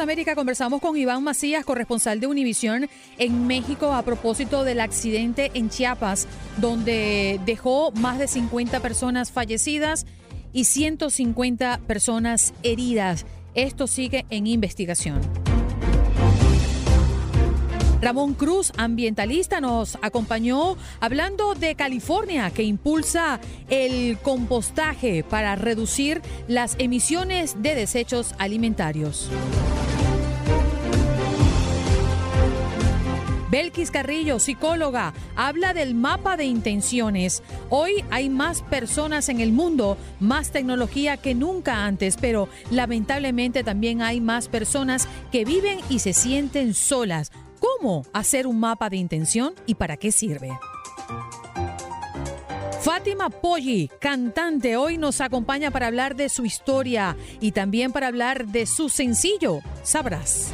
América conversamos con Iván Macías, corresponsal de Univisión en México, a propósito del accidente en Chiapas, donde dejó más de 50 personas fallecidas y 150 personas heridas. Esto sigue en investigación. Ramón Cruz, ambientalista, nos acompañó hablando de California, que impulsa el compostaje para reducir las emisiones de desechos alimentarios. Belkis Carrillo, psicóloga, habla del mapa de intenciones. Hoy hay más personas en el mundo, más tecnología que nunca antes, pero lamentablemente también hay más personas que viven y se sienten solas cómo hacer un mapa de intención y para qué sirve. Fátima Poggi, cantante, hoy nos acompaña para hablar de su historia y también para hablar de su sencillo, Sabrás.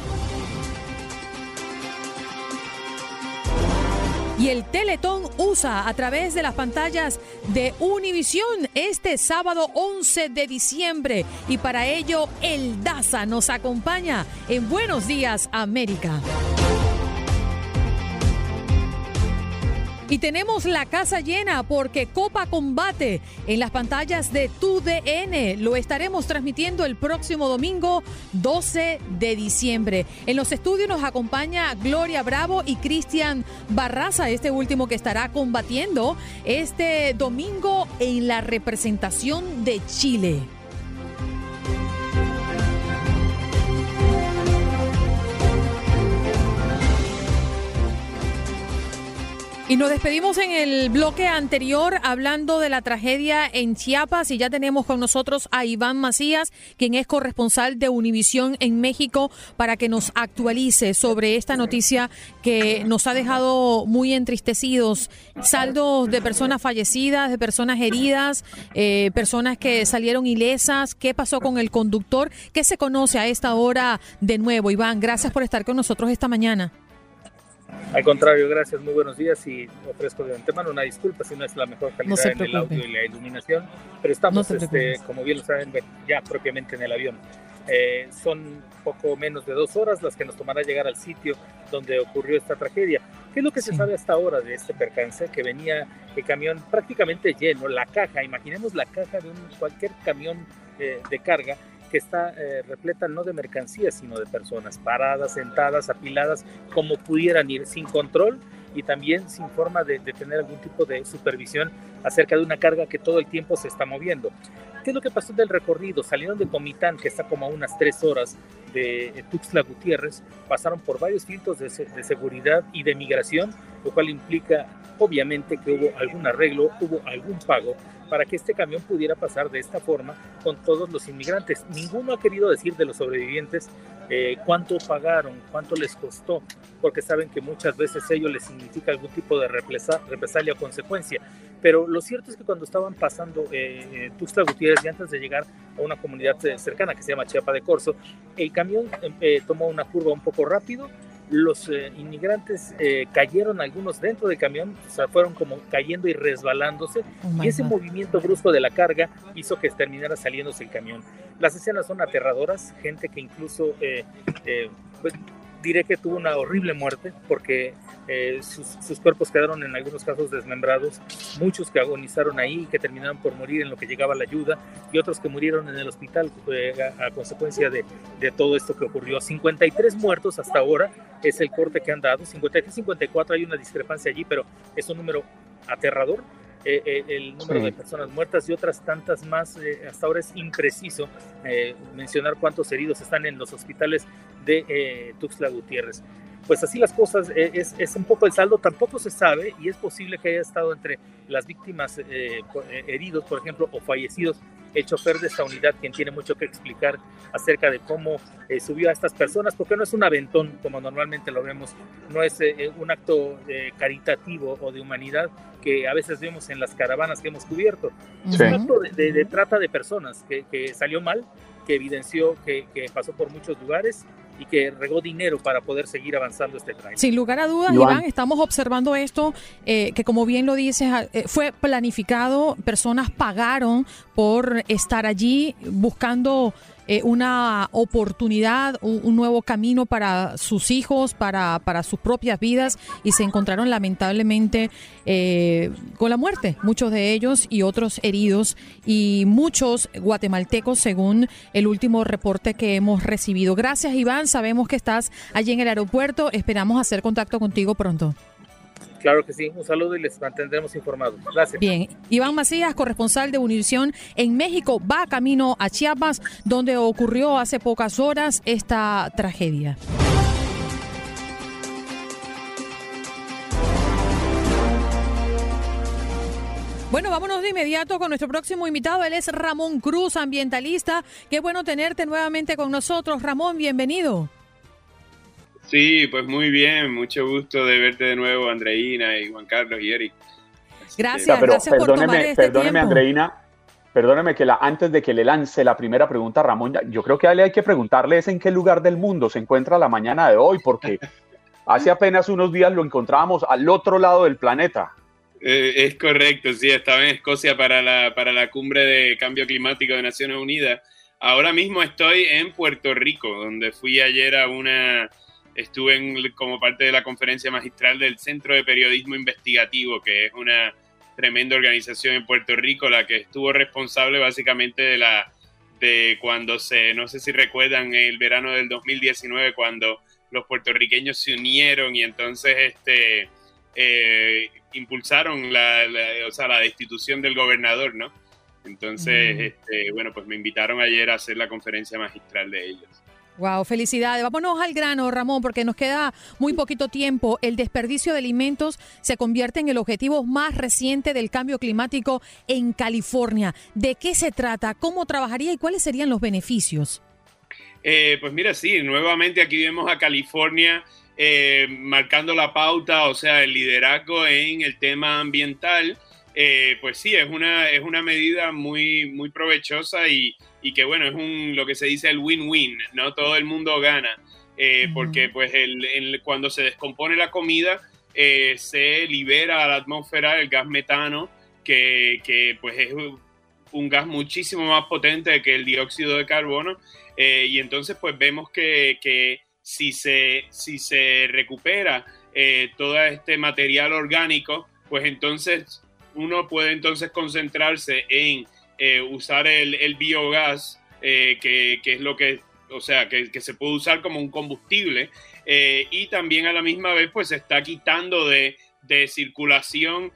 Y el Teletón USA a través de las pantallas de Univisión este sábado 11 de diciembre. Y para ello, el DASA nos acompaña en Buenos Días, América. Y tenemos la casa llena porque Copa Combate en las pantallas de TUDN. Lo estaremos transmitiendo el próximo domingo 12 de diciembre. En los estudios nos acompaña Gloria Bravo y Cristian Barraza, este último que estará combatiendo este domingo en la representación de Chile. Y nos despedimos en el bloque anterior hablando de la tragedia en Chiapas y ya tenemos con nosotros a Iván Macías, quien es corresponsal de Univisión en México, para que nos actualice sobre esta noticia que nos ha dejado muy entristecidos. Saldos de personas fallecidas, de personas heridas, eh, personas que salieron ilesas. ¿Qué pasó con el conductor? ¿Qué se conoce a esta hora de nuevo? Iván, gracias por estar con nosotros esta mañana. Al contrario, gracias, muy buenos días y ofrezco de antemano una disculpa si no es la mejor calidad en el audio y la iluminación, pero estamos, este, como bien lo saben, ya propiamente en el avión. Eh, son poco menos de dos horas las que nos tomará llegar al sitio donde ocurrió esta tragedia. ¿Qué es lo que se sabe hasta ahora de este percance? Que venía el camión prácticamente lleno, la caja, imaginemos la caja de un, cualquier camión eh, de carga que está eh, repleta no de mercancías, sino de personas paradas, sentadas, apiladas, como pudieran ir sin control y también sin forma de, tener algún tipo de supervisión acerca de una carga que todo el tiempo se está moviendo. ¿Qué es lo que pasó del recorrido? Salieron de Comitán, que está como a unas tres horas de Tuxtla Gutiérrez, pasaron por varios filtros de seguridad y de migración, lo cual implica obviamente que hubo algún arreglo, hubo algún pago para que este camión pudiera pasar de esta forma con todos los inmigrantes. Ninguno ha querido decir de los sobrevivientes eh, cuánto pagaron, cuánto les costó, porque saben que muchas veces ello les significa algún tipo de represalia o consecuencia. Pero lo cierto es que cuando estaban pasando eh, eh y antes de llegar a una comunidad cercana que se llama Chiapa de Corzo, el camión eh, tomó una curva un poco rápido los eh, inmigrantes eh, cayeron algunos dentro del camión, o sea, fueron como cayendo y resbalándose, oh y ese movimiento brusco de la carga hizo que terminara saliéndose el camión. Las escenas son aterradoras, gente que incluso eh, pues, diré que tuvo una horrible muerte porque eh, sus, cuerpos quedaron en algunos casos desmembrados, muchos que agonizaron ahí y que terminaron por morir en lo que llegaba la ayuda y otros que murieron en el hospital eh, a, consecuencia de, de, todo esto que ocurrió. 53 muertos hasta ahora es el corte que han dado, 53-54 hay una discrepancia allí, pero es un número aterrador eh, eh, el número de personas muertas y otras tantas más. Eh, hasta ahora es impreciso mencionar cuántos heridos están en los hospitales de Tuxtla Gutiérrez. Pues así las cosas, eh, es, es, un poco el saldo, tampoco se sabe y es posible que haya estado entre las víctimas eh, eh, heridos, por ejemplo, o fallecidos, el chofer de esta unidad, quien tiene mucho que explicar acerca de cómo subió a estas personas, porque no es un aventón como normalmente lo vemos, no es un acto caritativo o de humanidad que a veces vemos en las caravanas que hemos cubierto. Es un acto de, trata de personas que, que, salió mal, que evidenció que, que pasó por muchos lugares y que regó dinero para poder seguir avanzando este tren. Sin lugar a dudas, Iván, estamos observando esto eh, que como bien lo dices, eh, fue planificado, personas pagaron por estar allí buscando eh, una oportunidad, un, nuevo camino para sus hijos, para, para sus propias vidas y se encontraron lamentablemente eh, con la muerte, muchos de ellos y otros heridos y muchos guatemaltecos según el último reporte que hemos recibido. Gracias Iván, sabemos que estás allí en el aeropuerto, esperamos hacer contacto contigo pronto. Claro que sí, un saludo y les mantendremos informados. Gracias. Bien, Iván Macías, corresponsal de Univisión en México, va camino a Chiapas, donde ocurrió hace pocas horas esta tragedia. Bueno, vámonos de inmediato con nuestro próximo invitado. Él es Ramón Cruz, ambientalista. Qué bueno tenerte nuevamente con nosotros. Ramón, bienvenido. Sí, pues muy bien, mucho gusto de verte de nuevo, Andreina y Juan Carlos y Eric. Gracias, gracias por tomar este perdóneme, Andreina, perdóneme que la, antes de que le lance la primera pregunta a Ramón, yo creo que a él hay que preguntarle es en qué lugar del mundo se encuentra la mañana de hoy, porque hace apenas unos días lo encontrábamos al otro lado del planeta. Eh, es correcto, sí, estaba en Escocia para la, para la cumbre de cambio climático de Naciones Unidas. Ahora mismo estoy en Puerto Rico, donde fui ayer a una estuve como parte de la conferencia magistral del Centro de Periodismo Investigativo, que es una tremenda organización en Puerto Rico, la que estuvo responsable básicamente de la de cuando se, no sé si recuerdan, el verano del 2019, cuando los puertorriqueños se unieron y entonces este, eh, impulsaron la, o sea, la destitución del gobernador, ¿no? Entonces, mm. este, bueno, pues me invitaron ayer a hacer la conferencia magistral de ellos. Wow, felicidades. Vámonos al grano, Ramón, porque nos queda muy poquito tiempo. El desperdicio de alimentos se convierte en el objetivo más reciente del cambio climático en California. ¿De qué se trata? ¿Cómo trabajaría y cuáles serían los beneficios? Eh, pues mira, sí, nuevamente aquí vemos a California eh, marcando la pauta, o sea, el liderazgo en el tema ambiental. Eh, pues sí, es una, es una medida muy, muy provechosa y, y que bueno, es un, lo que se dice el win-win, ¿no? Todo el mundo gana, eh, porque pues el, cuando se descompone la comida, eh, se libera a la atmósfera el gas metano, que, que, pues es un gas muchísimo más potente que el dióxido de carbono, y entonces pues vemos que, que si, se, si se recupera todo este material orgánico, pues entonces uno puede entonces concentrarse en eh, usar el, biogás, eh, que, es lo que, o sea, que, se puede usar como un combustible, eh, y también a la misma vez pues se está quitando de, circulación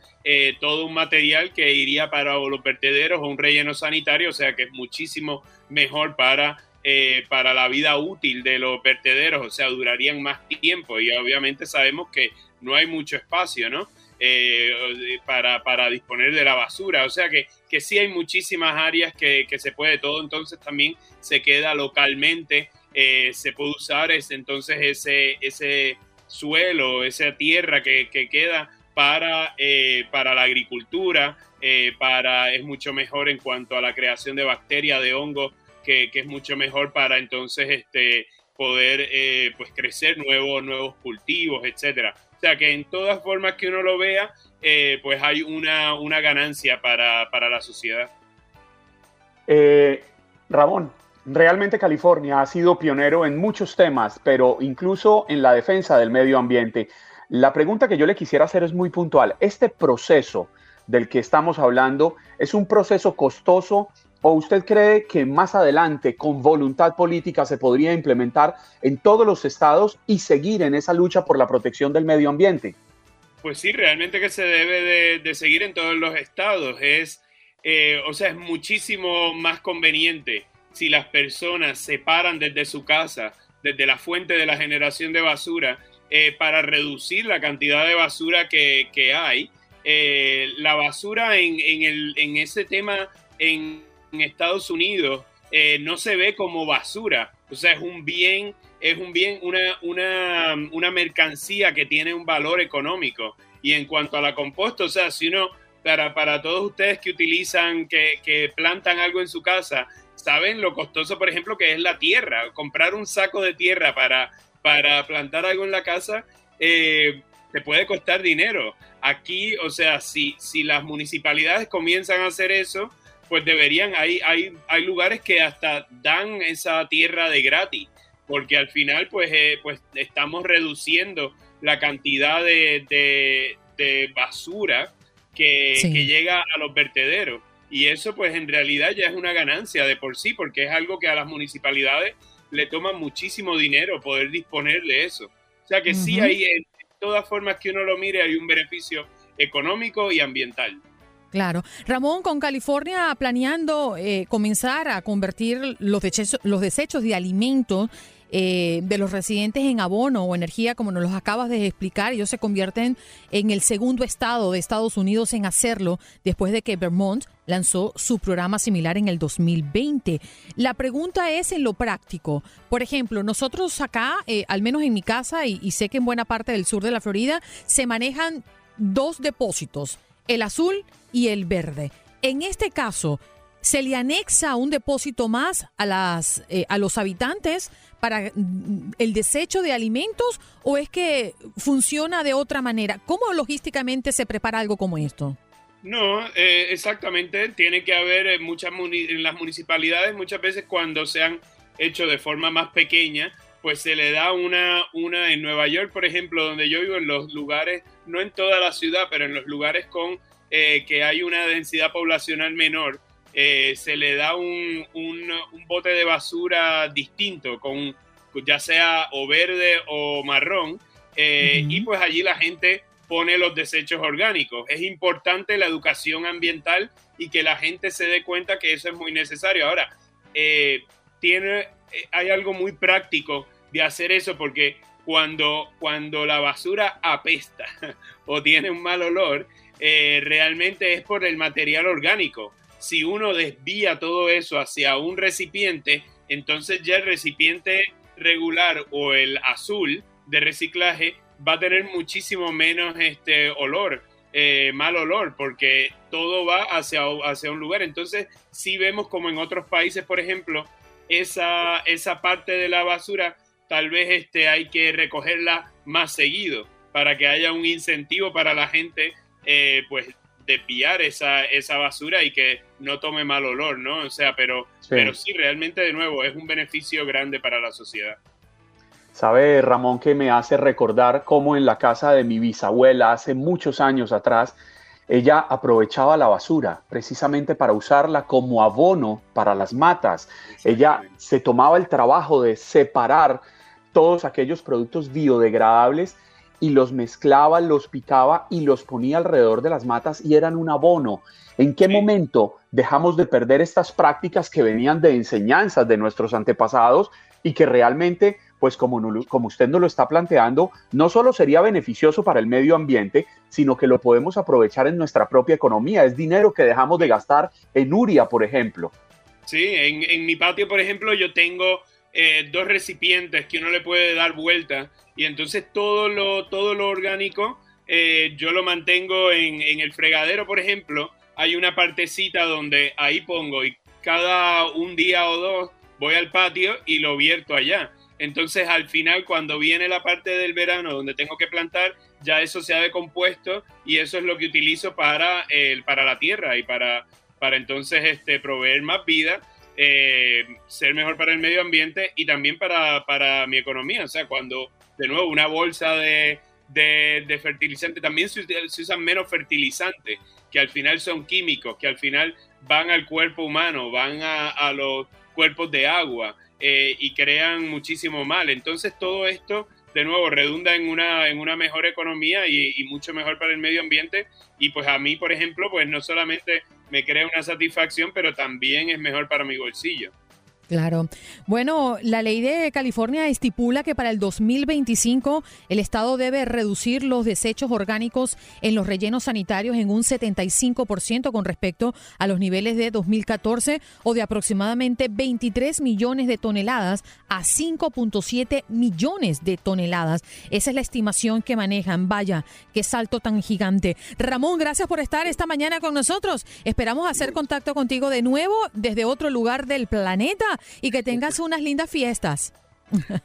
todo un material que iría para los vertederos o un relleno sanitario, o sea que es muchísimo mejor para para la vida útil de los vertederos, o sea, durarían más tiempo y obviamente sabemos que no hay mucho espacio, ¿no? Eh, para, para, disponer de la basura. O sea que, que sí hay muchísimas áreas que, que se puede todo, entonces también se queda localmente, eh, se puede usar ese, entonces ese, ese suelo, esa tierra que, que queda para, eh, para la agricultura, para, es mucho mejor en cuanto a la creación de bacterias, de hongos, que, que, es mucho mejor para entonces este, poder pues crecer nuevos, nuevos cultivos, etcétera. Sea que en todas formas que uno lo vea, eh, pues hay una, una ganancia para, para, la sociedad. Eh, Ramón, realmente California ha sido pionero en muchos temas, pero incluso en la defensa del medio ambiente. La pregunta que yo le quisiera hacer es muy puntual. Este proceso del que estamos hablando es un proceso costoso ¿O usted cree que más adelante, con voluntad política, se podría implementar en todos los estados y seguir en esa lucha por la protección del medio ambiente? Pues sí, realmente que se debe de, seguir en todos los estados. Es, eh, o sea, es muchísimo más conveniente si las personas se paran desde su casa, desde la fuente de la generación de basura eh, para reducir la cantidad de basura que, hay. Eh, la basura en, el, en, ese tema en, Estados Unidos eh, no se ve como basura, o sea, es un bien, es un bien, una, una, una mercancía que tiene un valor económico. Y en cuanto a la composta, o sea, si uno, para, para todos ustedes que utilizan, que, que plantan algo en su casa, saben lo costoso, por ejemplo, que es la tierra. Comprar un saco de tierra para, para plantar algo en la casa eh, te puede costar dinero. Aquí, o sea, si, si las municipalidades comienzan a hacer eso, pues deberían, hay, hay, hay lugares que hasta dan esa tierra de gratis, porque al final, pues, eh, pues estamos reduciendo la cantidad de, basura que, que llega a los vertederos. Y eso pues en realidad ya es una ganancia de por sí, porque es algo que a las municipalidades le toma muchísimo dinero poder disponer de eso. O sea que sí hay, en todas formas que uno lo mire, hay un beneficio económico y ambiental. Claro. Ramón, con California planeando eh, comenzar a convertir los desechos, los desechos de alimentos eh, de los residentes en abono o energía, como nos los acabas de explicar, ellos se convierten en el segundo estado de Estados Unidos en hacerlo después de que Vermont lanzó su programa similar en el 2020. La pregunta es en lo práctico. Por ejemplo, nosotros acá, eh, al menos en mi casa y, y sé que en buena parte del sur de la Florida, se manejan dos depósitos, el azul y el verde. En este caso, ¿se le anexa un depósito más a, las, eh, a los habitantes para mm, el desecho de alimentos o es que funciona de otra manera? ¿Cómo logísticamente se prepara algo como esto? No, eh, exactamente. Tiene que haber en, muchas en las municipalidades, muchas veces cuando se han hecho de forma más pequeña, pues se le da una, una en Nueva York, por ejemplo, donde yo vivo, en los lugares, no en toda la ciudad, pero en los lugares con eh, que hay una densidad poblacional menor, eh, se le da un, un, bote de basura distinto, con ya sea o verde o marrón, eh, y pues allí la gente pone los desechos orgánicos. Es importante la educación ambiental y que la gente se dé cuenta que eso es muy necesario. Ahora, tiene, hay algo muy práctico de hacer eso porque cuando, cuando la basura apesta o tiene un mal olor, eh, realmente es por el material orgánico. Si uno desvía todo eso hacia un recipiente, entonces ya el recipiente regular o el azul de reciclaje va a tener muchísimo menos este olor, eh, mal olor, porque todo va hacia, hacia un lugar. Entonces, si vemos como en otros países, por ejemplo, esa, esa parte de la basura, tal vez este, hay que recogerla más seguido para que haya un incentivo para la gente eh, pues desviar esa, esa basura y que no tome mal olor, ¿no? O sea, pero sí. pero sí, realmente de nuevo es un beneficio grande para la sociedad. Sabe, Ramón, que me hace recordar cómo en la casa de mi bisabuela hace muchos años atrás, ella aprovechaba la basura precisamente para usarla como abono para las matas. Ella se tomaba el trabajo de separar todos aquellos productos biodegradables y los mezclaba, los picaba y los ponía alrededor de las matas y eran un abono. ¿En qué momento dejamos de perder estas prácticas que venían de enseñanzas de nuestros antepasados y que realmente, pues como, usted nos lo está planteando, no solo sería beneficioso para el medio ambiente, sino que lo podemos aprovechar en nuestra propia economía? Es dinero que dejamos de gastar en Uria, por ejemplo. Sí, en, mi patio, por ejemplo, yo tengo eh, dos recipientes que uno le puede dar vuelta y entonces todo lo, todo lo orgánico eh, yo lo mantengo en, en, el fregadero, por ejemplo, hay una partecita donde ahí pongo y cada un día o dos voy al patio y lo vierto allá. Entonces al final cuando viene la parte del verano donde tengo que plantar, ya eso se ha decompuesto y eso es lo que utilizo para, para la tierra y para, para entonces este, proveer más vida eh, ser mejor para el medio ambiente y también para, para, mi economía. O sea, cuando de nuevo una bolsa de, de, fertilizante, también se, usan menos fertilizantes, que al final son químicos, que al final van al cuerpo humano, van a, a los cuerpos de agua eh, y crean muchísimo mal. Entonces todo esto de nuevo redunda en una, en una mejor economía y, y, mucho mejor para el medio ambiente. Y pues a mí, por ejemplo, pues no solamente me crea una satisfacción, pero también es mejor para mi bolsillo. Claro. Bueno, la ley de California estipula que para el 2025 el Estado debe reducir los desechos orgánicos en los rellenos sanitarios en un 75% con respecto a los niveles de 2014 o de aproximadamente 23 millones de toneladas a 5.7 millones de toneladas. Esa es la estimación que manejan. Vaya, qué salto tan gigante. Ramón, gracias por estar esta mañana con nosotros. Esperamos hacer contacto contigo de nuevo desde otro lugar del planeta y que tengas unas lindas fiestas.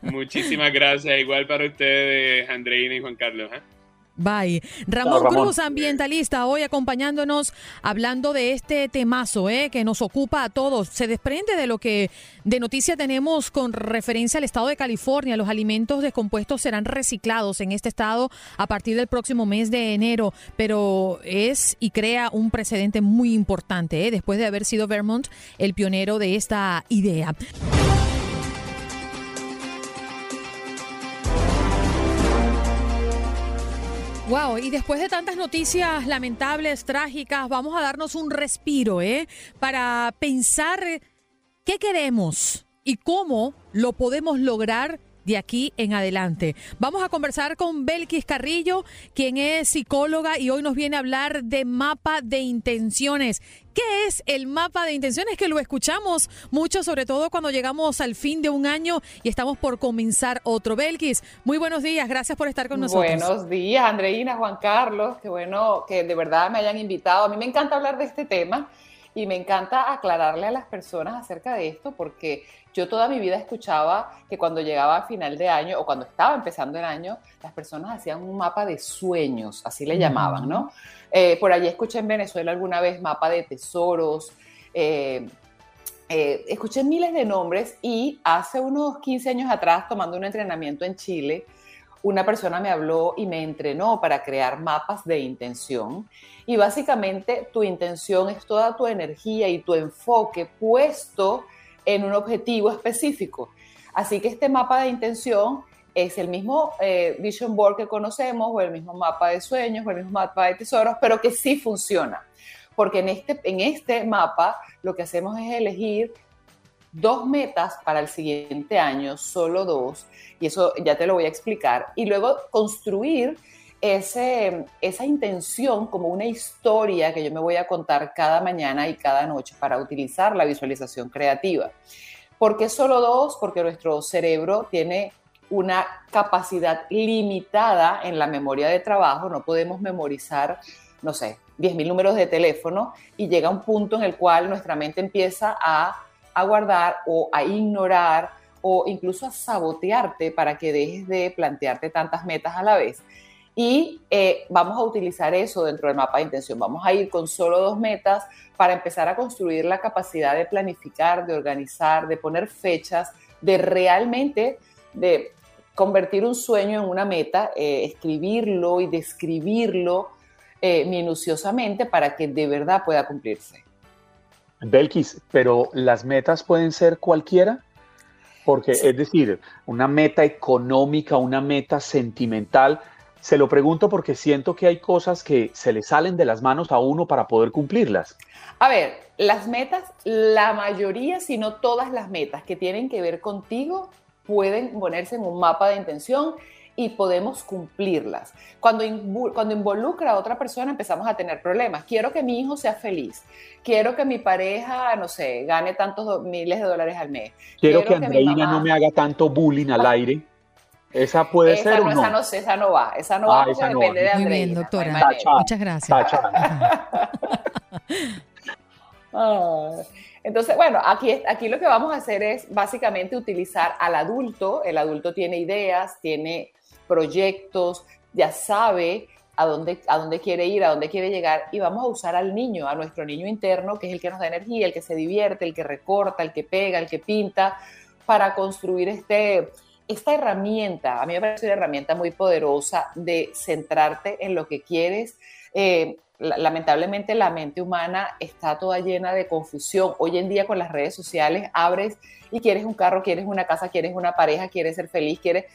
Muchísimas gracias. Igual para ustedes, Andreina y Juan Carlos. ¿eh? Bye. Ramón, Cruz, ambientalista, hoy acompañándonos, hablando de este temazo eh, que nos ocupa a todos. Se desprende de lo que de noticia tenemos con referencia al estado de California. Los alimentos descompuestos serán reciclados en este estado a partir del próximo mes de enero, pero es y crea un precedente muy importante eh, después de haber sido Vermont el pionero de esta idea. Wow, y después de tantas noticias lamentables, trágicas, vamos a darnos un respiro, ¿eh? Para pensar qué queremos y cómo lo podemos lograr de aquí en adelante. Vamos a conversar con Belkis Carrillo, quien es psicóloga y hoy nos viene a hablar de mapa de intenciones. ¿Qué es el mapa de intenciones? Que lo escuchamos mucho, sobre todo cuando llegamos al fin de un año y estamos por comenzar otro. Belkis, muy buenos días, gracias por estar con nosotros. Buenos días, Andreina, Juan Carlos, qué bueno que de verdad me hayan invitado. A mí me encanta hablar de este tema y me encanta aclararle a las personas acerca de esto porque yo toda mi vida escuchaba que cuando llegaba a final de año o cuando estaba empezando el año, las personas hacían un mapa de sueños, así le llamaban, ¿no? Eh, por allí escuché en Venezuela alguna vez mapa de tesoros, eh, eh, escuché miles de nombres y hace unos 15 años atrás, tomando un entrenamiento en Chile, una persona me habló y me entrenó para crear mapas de intención. Y básicamente tu intención es toda tu energía y tu enfoque puesto en un objetivo específico. Así que este mapa de intención es el mismo eh, vision board que conocemos o el mismo mapa de sueños o el mismo mapa de tesoros, pero que sí funciona. Porque en este, en este mapa lo que hacemos es elegir dos metas para el siguiente año, solo dos, y eso ya te lo voy a explicar, y luego construir ese, esa intención como una historia que yo me voy a contar cada mañana y cada noche para utilizar la visualización creativa. ¿Por qué solo dos? Porque nuestro cerebro tiene una capacidad limitada en la memoria de trabajo, no podemos memorizar, no sé, 10.000 números de teléfono y llega un punto en el cual nuestra mente empieza a, a guardar o a ignorar o incluso a sabotearte para que dejes de plantearte tantas metas a la vez. Y eh, vamos a utilizar eso dentro del mapa de intención. Vamos a ir con solo dos metas para empezar a construir la capacidad de planificar, de organizar, de poner fechas, de realmente de convertir un sueño en una meta, eh, escribirlo y describirlo eh, minuciosamente para que de verdad pueda cumplirse. Belkis, pero las metas pueden ser cualquiera. Porque es decir, una meta económica, una meta sentimental, se lo pregunto porque siento que hay cosas que se le salen de las manos a uno para poder cumplirlas. A ver, las metas, la mayoría, si no todas las metas que tienen que ver contigo, pueden ponerse en un mapa de intención y podemos cumplirlas. Cuando, cuando involucra a otra persona empezamos a tener problemas. Quiero que mi hijo sea feliz. Quiero que mi pareja, no sé, gane tantos miles de dólares al mes. Quiero, que, Andreina no me haga tanto bullying al aire. ¿Esa puede ser o no? Esa no, esa no va, esa no va, ah, esa depende de Andrea. Muy bien, doctora. Muchas gracias. Ah, entonces, bueno, aquí, aquí lo que vamos a hacer es básicamente utilizar al adulto. El adulto tiene ideas, tiene proyectos, ya sabe a dónde, a dónde quiere ir, a dónde quiere llegar, y vamos a usar al niño, a nuestro niño interno, que es el que nos da energía, el que se divierte, el que recorta, el que pega, el que pinta, para construir este, esta herramienta, a mí me parece una herramienta muy poderosa de centrarte en lo que quieres. Eh, lamentablemente la mente humana está toda llena de confusión. Hoy en día con las redes sociales abres y quieres un carro, quieres una casa, quieres una pareja, quieres ser feliz, quieres...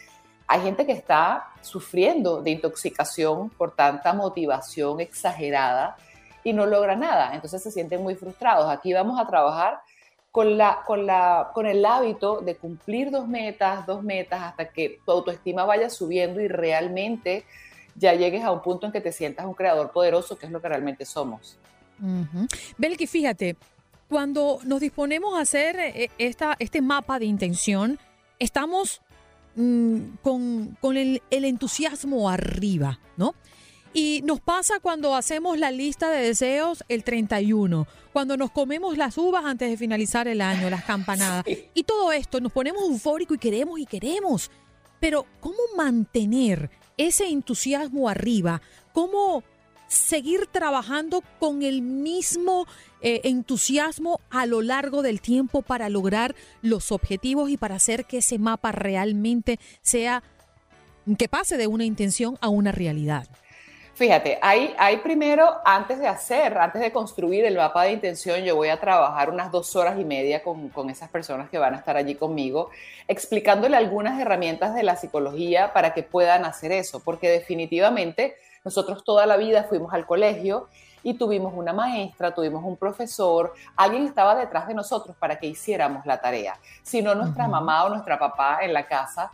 Hay gente que está sufriendo de intoxicación por tanta motivación exagerada y no logra nada. Entonces se sienten muy frustrados. Aquí vamos a trabajar con, la, con, la, con el hábito de cumplir dos metas, dos metas, hasta que tu autoestima vaya subiendo y realmente ya llegues a un punto en que te sientas un creador poderoso, que es lo que realmente somos. Belki, fíjate, cuando nos disponemos a hacer eh, esta, este mapa de intención, estamos mm, con, con el entusiasmo arriba, ¿no? Y nos pasa cuando hacemos la lista de deseos el 31, cuando nos comemos las uvas antes de finalizar el año, las campanadas. Y todo esto, nos ponemos eufóricos y queremos y queremos. Pero ¿cómo mantener ese entusiasmo arriba? ¿Cómo seguir trabajando con el mismo eh, entusiasmo a lo largo del tiempo para lograr los objetivos y para hacer que ese mapa realmente sea, que pase de una intención a una realidad? Fíjate, hay, hay primero, antes de hacer, antes de construir el mapa de intención, yo voy a trabajar unas dos horas y media con, con, esas personas que van a estar allí conmigo, explicándole algunas herramientas de la psicología para que puedan hacer eso, porque definitivamente nosotros toda la vida fuimos al colegio y tuvimos una maestra, tuvimos un profesor, alguien estaba detrás de nosotros para que hiciéramos la tarea, si no nuestra mamá o nuestra papá en la casa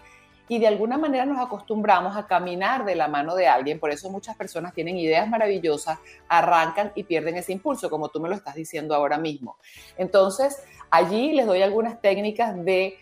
y de alguna manera nos acostumbramos a caminar de la mano de alguien, por eso muchas personas tienen ideas maravillosas, arrancan y pierden ese impulso, como tú me lo estás diciendo ahora mismo. Entonces, allí les doy algunas técnicas de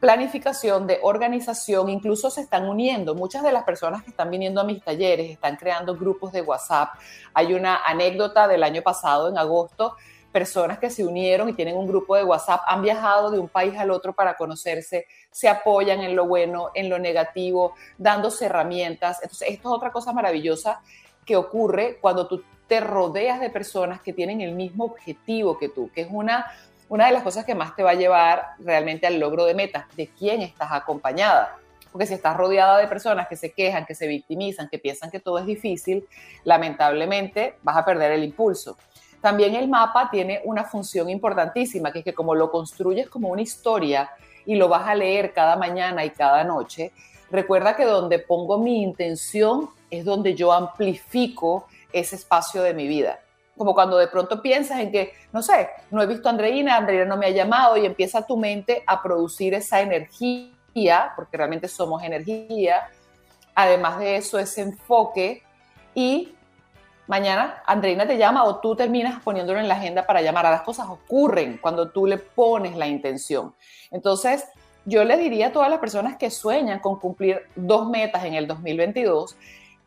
planificación, de organización, incluso se están uniendo. Muchas de las personas que están viniendo a mis talleres están creando grupos de WhatsApp. Hay una anécdota del año pasado, en agosto, personas que se unieron y tienen un grupo de WhatsApp, han viajado de un país al otro para conocerse, se apoyan en lo bueno, en lo negativo, dándose herramientas. Entonces, esto es otra cosa maravillosa que ocurre cuando tú te rodeas de personas que tienen el mismo objetivo que tú, que es una, una de las cosas que más te va a llevar realmente al logro de metas, de quién estás acompañada. Porque si estás rodeada de personas que se quejan, que se victimizan, que piensan que todo es difícil, lamentablemente vas a perder el impulso. También el mapa tiene una función importantísima, que es que como lo construyes como una historia y lo vas a leer cada mañana y cada noche, recuerda que donde pongo mi intención es donde yo amplifico ese espacio de mi vida. Como cuando de pronto piensas en que, no sé, no he visto a Andreina, Andreina no me ha llamado y empieza tu mente a producir esa energía, porque realmente somos energía, además de eso, ese enfoque y mañana Andreina te llama o tú terminas poniéndolo en la agenda para llamar. A las cosas ocurren cuando tú le pones la intención. Entonces, yo le diría a todas las personas que sueñan con cumplir dos metas en el 2022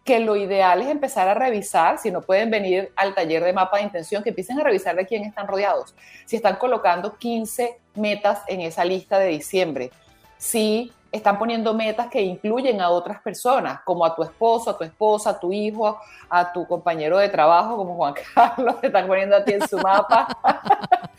que lo ideal es empezar a revisar, si no pueden venir al taller de mapa de intención, que empiecen a revisar de quién están rodeados. Si están colocando 15 metas en esa lista de diciembre, si están poniendo metas que incluyen a otras personas, como a tu esposo, a tu esposa, a tu hijo, a tu compañero de trabajo, como Juan Carlos, que están poniendo a ti en su mapa.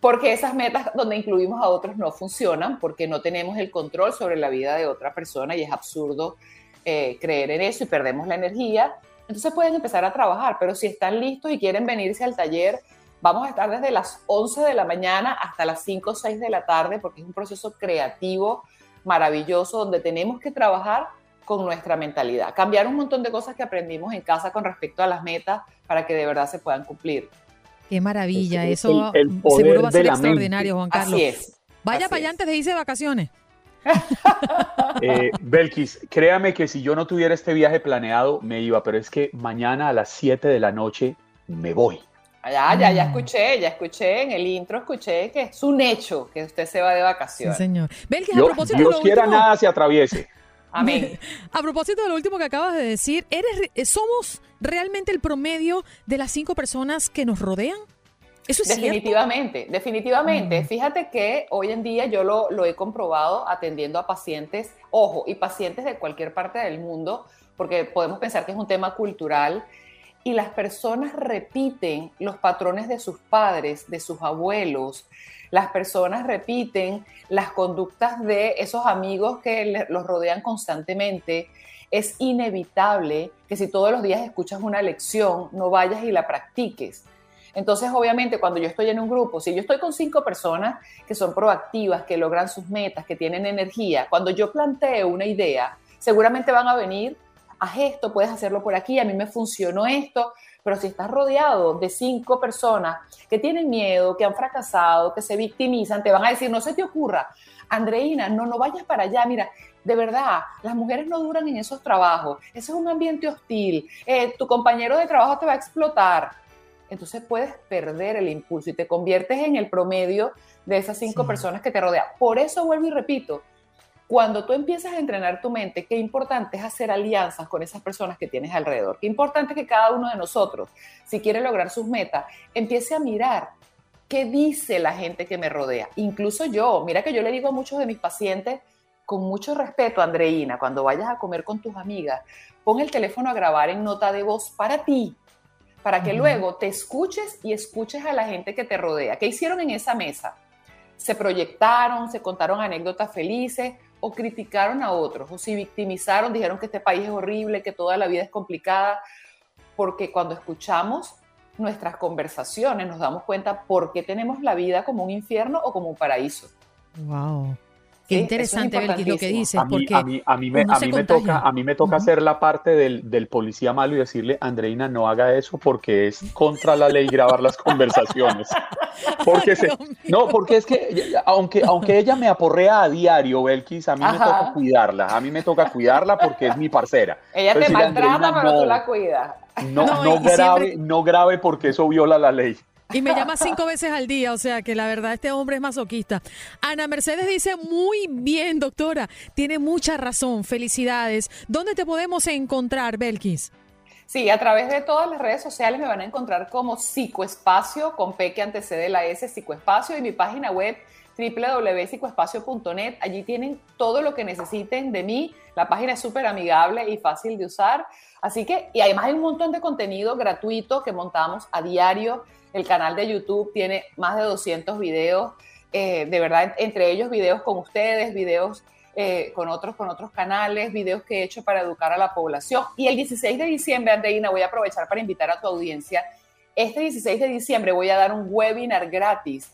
porque esas metas donde incluimos a otros no funcionan, porque no tenemos el control sobre la vida de otra persona y es absurdo eh, creer en eso y perdemos la energía. Entonces pueden empezar a trabajar, pero si están listos y quieren venirse al taller, vamos a estar desde las 11 de la mañana hasta las 5 o 6 de la tarde, porque es un proceso creativo maravilloso donde tenemos que trabajar con nuestra mentalidad, cambiar un montón de cosas que aprendimos en casa con respecto a las metas para que de verdad se puedan cumplir. Qué maravilla, eso seguro va a ser extraordinario, Juan Carlos. Así es. Vaya para allá antes de irse de vacaciones. Eh, Belkis, créame que si yo no tuviera este viaje planeado, me iba, pero es que mañana a las 7 de la noche me voy. Ya, ya, ya mm. escuché, ya escuché en el intro, escuché que es un hecho que usted se va de vacaciones. Sí, señor. a propósito Dios quiera nada se atraviese. Amén. A propósito de lo último que acabas de decir, ¿eres, eh, ¿somos realmente el promedio de las cinco personas que nos rodean? ¿Eso es definitivamente, definitivamente. Mm. Fíjate que hoy en día yo lo, lo he comprobado atendiendo a pacientes, ojo, y pacientes de cualquier parte del mundo, porque podemos pensar que es un tema cultural y las personas repiten los patrones de sus padres, de sus abuelos, las personas repiten las conductas de esos amigos que los rodean constantemente, es inevitable que si todos los días escuchas una lección, no vayas y la practiques. Entonces, obviamente, cuando yo estoy en un grupo, si yo estoy con cinco personas que son proactivas, que logran sus metas, que tienen energía, cuando yo planteo una idea, seguramente van a venir haz esto, puedes hacerlo por aquí, a mí me funcionó esto, pero si estás rodeado de cinco personas que tienen miedo, que han fracasado, que se victimizan, te van a decir, no se te ocurra, Andreina, no, no vayas para allá, mira, de verdad, las mujeres no duran en esos trabajos, ese es un ambiente hostil, eh, tu compañero de trabajo te va a explotar. Entonces puedes perder el impulso y te conviertes en el promedio de esas cinco personas que te rodean. Por eso vuelvo y repito, cuando tú empiezas a entrenar tu mente, qué importante es hacer alianzas con esas personas que tienes alrededor. Qué importante que cada uno de nosotros, si quiere lograr sus metas, empiece a mirar qué dice la gente que me rodea. Incluso yo, mira que yo le digo a muchos de mis pacientes, con mucho respeto, Andreina, cuando vayas a comer con tus amigas, pon el teléfono a grabar en nota de voz para ti, para que luego te escuches y escuches a la gente que te rodea. ¿Qué hicieron en esa mesa? Se proyectaron, se contaron anécdotas felices o criticaron a otros, o si victimizaron, dijeron que este país es horrible, que toda la vida es complicada, porque cuando escuchamos nuestras conversaciones nos damos cuenta por qué tenemos la vida como un infierno o como un paraíso. Wow. Qué interesante, Belkis, lo que dices. A mí, a mí, a mí, me, a mí me, toca, a mí me toca hacer la parte del, del, policía malo y decirle, Andreina, no haga eso porque es contra la ley grabar las conversaciones. Porque se, no, porque es que, aunque, aunque ella me aporrea a diario, Belkis, a mí me toca cuidarla. A mí me toca cuidarla porque es mi parcera. Ella te maltrata, pero tú la cuidas. No, no, no grave, no grave porque eso viola la ley. Y me llama cinco veces al día, o sea que la verdad este hombre es masoquista. Ana Mercedes dice, muy bien, doctora, tiene mucha razón, felicidades. ¿Dónde te podemos encontrar, Belkis? Sí, a través de todas las redes sociales me van a encontrar como Psicoespacio, con P que antecede la S, Psicoespacio, y mi página web www.psicoespacio.net. Allí tienen todo lo que necesiten de mí. La página es súper amigable y fácil de usar. Así que, y además hay un montón de contenido gratuito que montamos a diario el canal de YouTube tiene más de 200 videos, eh, de verdad, entre ellos videos con ustedes, videos eh, con, otros, con otros canales, videos que he hecho para educar a la población. Y el 16 de diciembre, Andreina, voy a aprovechar para invitar a tu audiencia. Este 16 de diciembre voy a dar un webinar gratis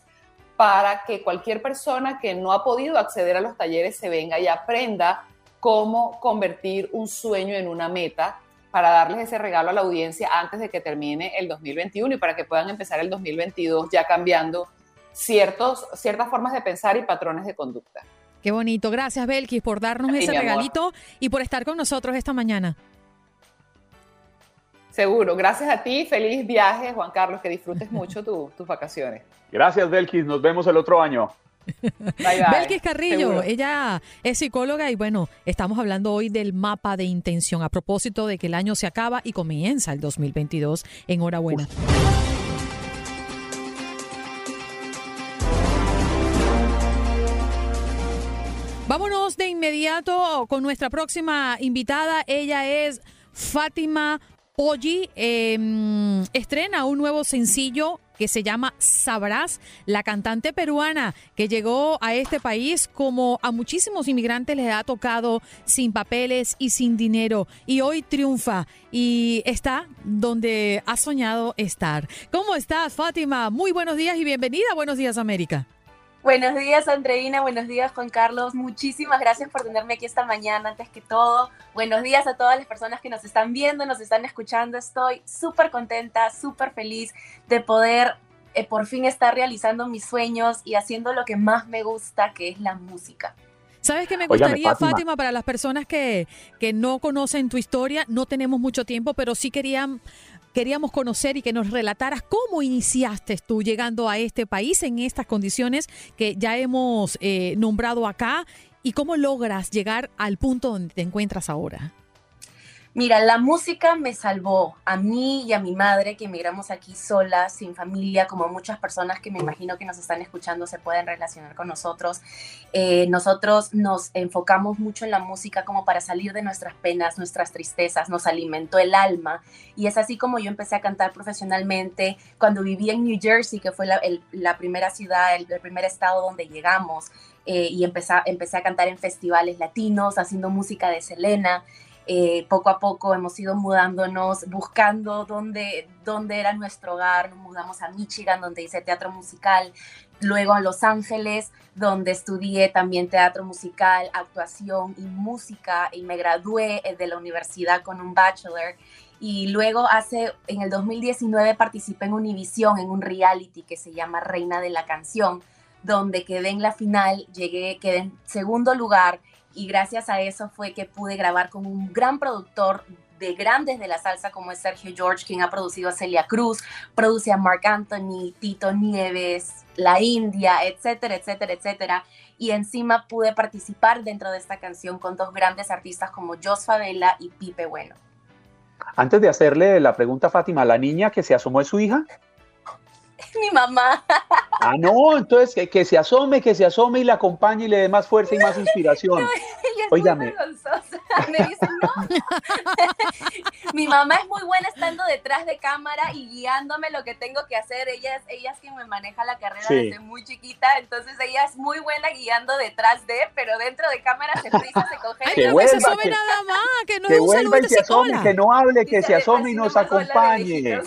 para que cualquier persona que no ha podido acceder a los talleres se venga y aprenda cómo convertir un sueño en una meta para darles ese regalo a la audiencia antes de que termine el 2021 y para que puedan empezar el 2022 ya cambiando ciertos, ciertas formas de pensar y patrones de conducta. Qué bonito. Gracias, Belkis, por darnos ese regalito y por estar con nosotros esta mañana. Seguro. Gracias a ti. Feliz viaje, Juan Carlos. Que disfrutes mucho tus vacaciones. Gracias, Belkis. Nos vemos el otro año. Belkis Carrillo, ella es psicóloga y bueno, estamos hablando hoy del mapa de intención a propósito de que el año se acaba y comienza el 2022. Enhorabuena. Vámonos de inmediato con nuestra próxima invitada. Ella es Fátima Poggi. Em, estrena un nuevo sencillo que se llama Sabrás, la cantante peruana que llegó a este país como a muchísimos inmigrantes les ha tocado sin papeles y sin dinero y hoy triunfa y está donde ha soñado estar. ¿Cómo estás, Fátima? Muy buenos días y bienvenida. Buenos días, América. Buenos días, Andreina. Buenos días, Juan Carlos. Muchísimas gracias por tenerme aquí esta mañana. Antes que todo, buenos días a todas las personas que nos están viendo, nos están escuchando. Estoy súper contenta, súper feliz de poder eh, por fin estar realizando mis sueños y haciendo lo que más me gusta, que es la música. ¿Sabes qué me gustaría, Fátima. para las personas que, que no conocen tu historia? No tenemos mucho tiempo, pero sí querían queríamos conocer y que nos relataras cómo iniciaste tú llegando a este país en estas condiciones que ya hemos eh, nombrado acá y cómo logras llegar al punto donde te encuentras ahora. Mira, la música me salvó a mí y a mi madre, que emigramos aquí solas, sin familia, como muchas personas que me imagino que nos están escuchando se pueden relacionar con nosotros. Eh, nosotros nos enfocamos mucho en la música como para salir de nuestras penas, nuestras tristezas, nos alimentó el alma. Y es así como yo empecé a cantar profesionalmente cuando viví en New Jersey, que fue la, primera ciudad, el, primer estado donde llegamos. Eh, y empecé, empecé a cantar en festivales latinos, haciendo música de Selena. Eh, poco a poco hemos ido mudándonos, buscando dónde, dónde era nuestro hogar. Nos mudamos a Michigan, donde hice teatro musical. Luego a Los Ángeles, donde estudié también teatro musical, actuación y música. Y me gradué de la universidad con un bachelor. Y luego hace, en el 2019 participé en Univision, en un reality que se llama Reina de la Canción, donde quedé en la final, llegué, quedé en segundo lugar y gracias a eso fue que pude grabar con un gran productor de grandes de la salsa como es Sergio George, quien ha producido a Celia Cruz, produce a Mark Anthony, Tito Nieves, La India, etcétera, etcétera, etcétera. Y encima pude participar dentro de esta canción con dos grandes artistas como Jos Favela y Pipe Bueno. Antes de hacerle la pregunta a Fátima, ¿la niña que se asomó es su hija? mi mamá. Ah, no, entonces que, que, se asome, que se asome y la acompañe y le dé más fuerza y más inspiración. Óigame. Me dice, no. mi mamá es muy buena estando detrás de cámara y guiándome lo que tengo que hacer. Ella es, ella es quien me maneja la carrera desde muy chiquita, entonces ella es muy buena guiando detrás de, pero dentro de cámara se frisa, se coge. que, que se asome nada más, que no que vuelva y se asome, que no hable, que se asome y nos acompañe.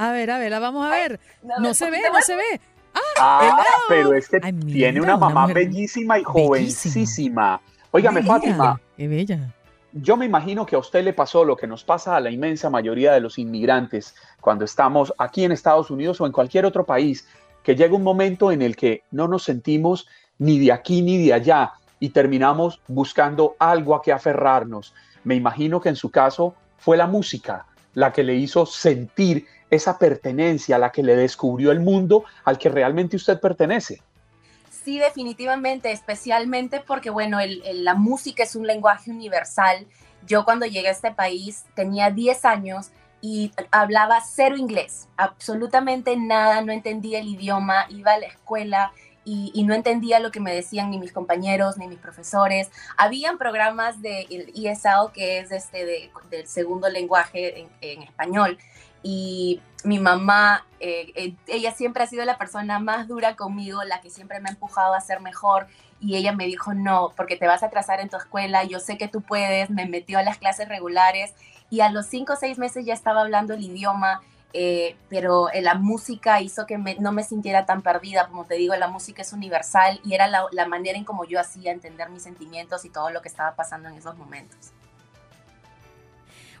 A ver, a ver, la vamos a ver. No, se ve, no se ve. Ah, ah pero es que tiene una mamá bellísima y jovencísima. Óigame, Fátima. Qué bella. Yo me imagino que a usted le pasó lo que nos pasa a la inmensa mayoría de los inmigrantes cuando estamos aquí en Estados Unidos o en cualquier otro país, que llega un momento en el que no nos sentimos ni de aquí ni de allá y terminamos buscando algo a que aferrarnos. Me imagino que en su caso fue la música la que le hizo sentir esa pertenencia, la que le descubrió el mundo al que realmente usted pertenece. Sí, definitivamente, especialmente porque, bueno, la música es un lenguaje universal. Yo cuando llegué a este país tenía 10 años y hablaba cero inglés, absolutamente nada, no entendía el idioma, iba a la escuela y, no entendía lo que me decían ni mis compañeros ni mis profesores. Habían programas del ESL, que es este del segundo lenguaje en español, y mi mamá, eh, eh, ella siempre ha sido la persona más dura conmigo, la que siempre me ha empujado a ser mejor y ella me dijo, no, porque te vas a atrasar en tu escuela, yo sé que tú puedes, me metió a las clases regulares y a los cinco o seis meses ya estaba hablando el idioma, eh, pero la música hizo que no me sintiera tan perdida, como te digo, la música es universal y era la, la manera en como yo hacía entender mis sentimientos y todo lo que estaba pasando en esos momentos.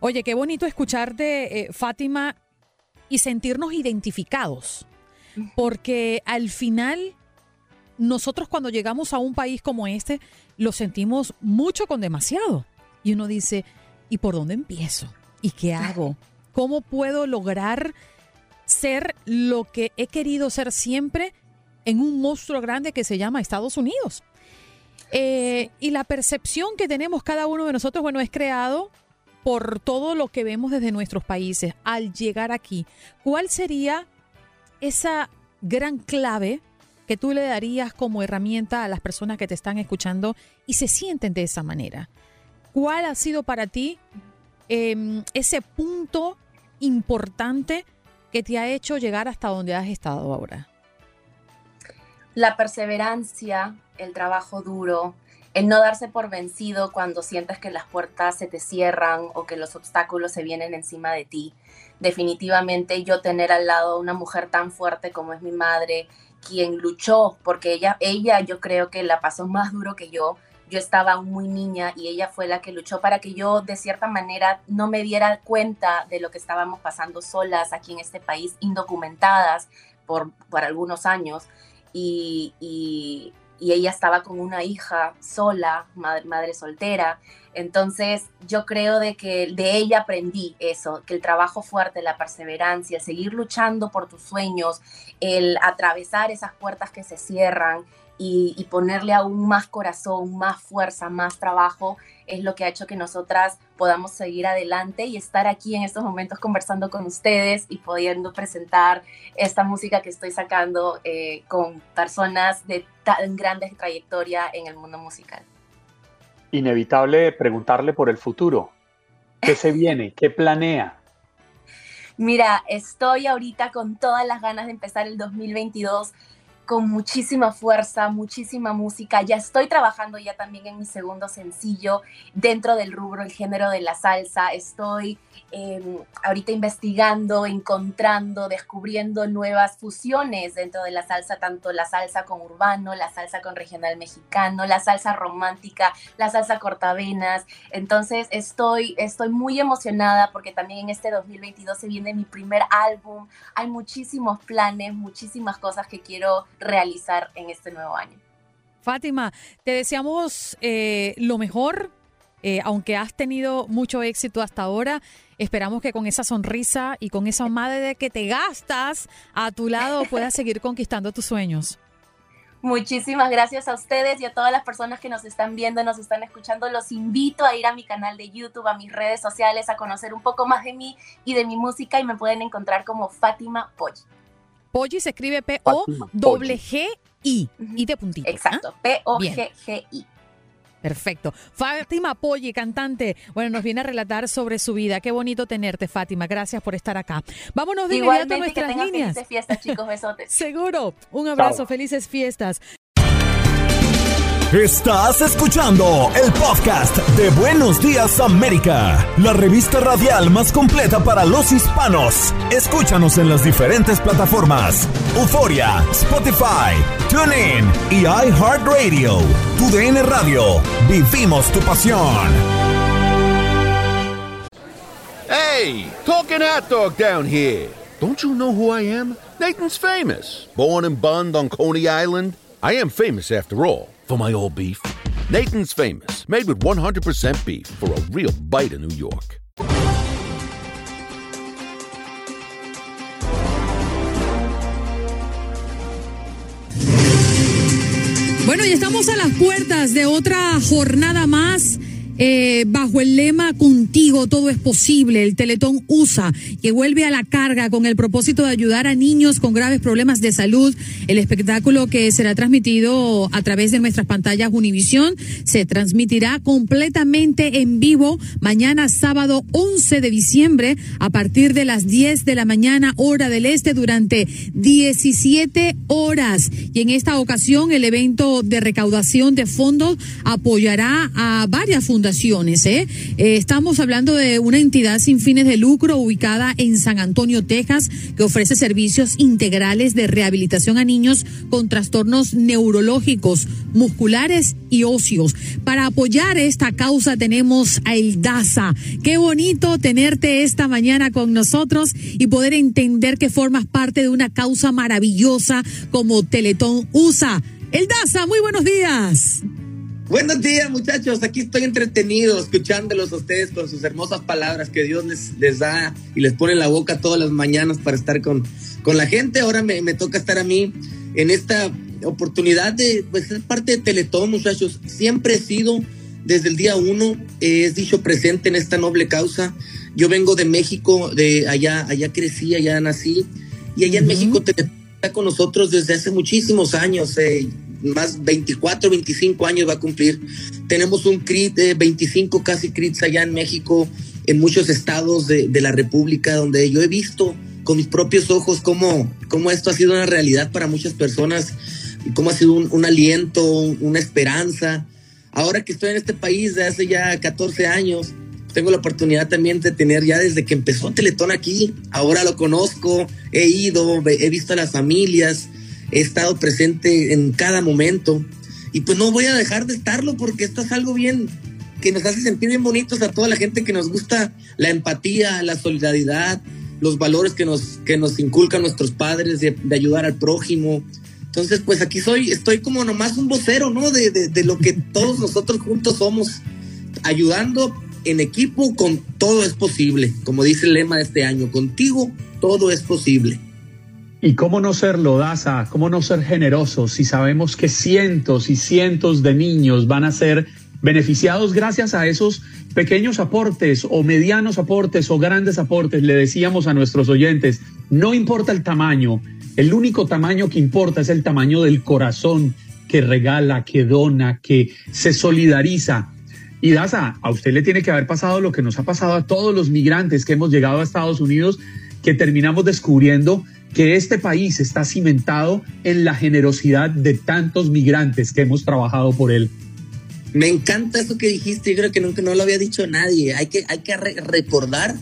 Oye, qué bonito escucharte, eh, Fátima, y sentirnos identificados, porque al final nosotros cuando llegamos a un país como este lo sentimos mucho con demasiado. Y uno dice, ¿y por dónde empiezo? ¿Y qué hago? ¿Cómo puedo lograr ser lo que he querido ser siempre en un monstruo grande que se llama Estados Unidos? Eh, y la percepción que tenemos cada uno de nosotros, bueno, es creado por todo lo que vemos desde nuestros países al llegar aquí, ¿cuál sería esa gran clave que tú le darías como herramienta a las personas que te están escuchando y se sienten de esa manera? ¿Cuál ha sido para ti em, ese punto importante que te ha hecho llegar hasta donde has estado ahora? La perseverancia, el trabajo duro, el no darse por vencido cuando sientes que las puertas se te cierran o que los obstáculos se vienen encima de ti. Definitivamente yo tener al lado una mujer tan fuerte como es mi madre, quien luchó, porque ella, ella yo creo que la pasó más duro que yo. Yo estaba muy niña y ella fue la que luchó para que yo de cierta manera no me diera cuenta de lo que estábamos pasando solas aquí en este país, indocumentadas por, por algunos años. Y, y ella estaba con una hija sola, madre, soltera. Entonces yo creo de que de ella aprendí eso, que el trabajo fuerte, la perseverancia, seguir luchando por tus sueños, el atravesar esas puertas que se cierran y, ponerle aún más corazón, más fuerza, más trabajo, es lo que ha hecho que nosotras podamos seguir adelante y estar aquí en estos momentos conversando con ustedes y pudiendo presentar esta música que estoy sacando eh, con personas de tan grandes trayectoria en el mundo musical. Inevitable preguntarle por el futuro. ¿Qué se viene? ¿Qué planea? Mira, estoy ahorita con todas las ganas de empezar el 2022 con muchísima fuerza, muchísima música. Ya estoy trabajando ya también en mi segundo sencillo dentro del rubro, el género de la salsa. Estoy Em, ahorita investigando, encontrando, descubriendo nuevas fusiones dentro de la salsa, tanto la salsa con urbano, la salsa con regional mexicano, la salsa romántica, la salsa cortavenas. Entonces estoy, estoy muy emocionada porque también en este 2022 se viene mi primer álbum. Hay muchísimos planes, muchísimas cosas que quiero realizar en este nuevo año. Fátima, te deseamos eh, lo mejor, eh, aunque has tenido mucho éxito hasta ahora. Esperamos que con esa sonrisa y con esa madre que te gastas a tu lado puedas seguir conquistando tus sueños. Muchísimas gracias a ustedes y a todas las personas que nos están viendo, nos están escuchando. Los invito a ir a mi canal de YouTube, a mis redes sociales, a conocer un poco más de mí y de mi música y me pueden encontrar como Fátima Poggi. Poggi se escribe P-O-G-G-I y de puntito. ¿ah? Exacto, P-O-G-G-I. Perfecto. Fátima Polli, cantante, bueno, nos viene a relatar sobre su vida. Qué bonito tenerte, Fátima. Gracias por estar acá. Vámonos de inmediato a nuestras líneas. Felices fiestas, chicos. Besotes. Seguro. Un abrazo. Felices fiestas. Estás escuchando el podcast de Buenos Días América, la revista radial más completa para los hispanos. Escúchanos en las diferentes plataformas: Euforia, Spotify, TuneIn y iHeartRadio. Tu DN Radio. Vivimos tu pasión. Hey, talking hot dog down here. Don't you know who I am? Nathan's famous. Born and burned on Coney Island. I am famous after all. For my old beef. Nathan's Famous, made with 100% beef for a real bite in New York. Bueno, y estamos a las puertas de otra jornada más eh, bajo el lema Contigo todo es posible, el Teletón USA, que vuelve a la carga con el propósito de ayudar a niños con graves problemas de salud. El espectáculo que será transmitido a través de nuestras pantallas Univisión se transmitirá completamente en vivo mañana sábado 11 de diciembre a partir de las 10 de la mañana hora del este durante 17 horas. Y en esta ocasión el evento de recaudación de fondos apoyará a varias fundaciones ¿eh? ¿eh? estamos hablando de una entidad sin fines de lucro ubicada en San Antonio, Texas, que ofrece servicios integrales de rehabilitación a niños con trastornos neurológicos, musculares y óseos. Para apoyar esta causa tenemos a El Daza. Qué bonito tenerte esta mañana con nosotros y poder entender que formas parte de una causa maravillosa como Teletón USA. El Daza, muy buenos días. Buenos días, muchachos. Aquí estoy entretenido escuchándolos a ustedes con sus hermosas palabras que Dios les, les da y les pone en la boca todas las mañanas para estar con, con la gente. Ahora me, me toca estar a mí en esta oportunidad de pues, ser parte de Teletón, muchachos. Siempre he sido, desde el día uno, he dicho presente en esta noble causa. Yo vengo de México, de allá, allá crecí, allá nací. Y allá en México te está con nosotros desde hace muchísimos años. Eh, más 24, 25 años va a cumplir. Tenemos un CRIT de 25 casi CRITs allá en México, en muchos estados de, de, la República, donde yo he visto con mis propios ojos cómo, cómo esto ha sido una realidad para muchas personas y cómo ha sido un, un aliento, una esperanza. Ahora que estoy en este país de hace ya 14 años, tengo la oportunidad también de tener ya desde que empezó Teletón aquí, ahora lo conozco, he ido, he visto a las familias, he estado presente en cada momento y pues no voy a dejar de estarlo porque esto es algo bien que nos hace sentir bien bonitos a toda la gente que nos gusta la empatía, la solidaridad, los valores que nos, que nos inculcan nuestros padres de, ayudar al prójimo. Entonces, pues aquí soy, estoy como nomás un vocero, ¿no? De, de lo que todos nosotros juntos somos, ayudando en equipo con todo es posible, como dice el lema de este año, contigo todo es posible. ¿Y cómo no ser lodaza? ¿Cómo no ser generosos si sabemos que cientos y cientos de niños van a ser beneficiados gracias a esos pequeños aportes o medianos aportes o grandes aportes? Le decíamos a nuestros oyentes, no importa el tamaño, el único tamaño que importa es el tamaño del corazón que regala, que dona, que se solidariza. Y Daza, a usted le tiene que haber pasado lo que nos ha pasado a todos los migrantes que hemos llegado a Estados Unidos, que terminamos descubriendo que este país está cimentado en la generosidad de tantos migrantes que hemos trabajado por él. Me encanta eso que dijiste, yo creo que nunca no lo había dicho nadie. Hay que, hay que recordar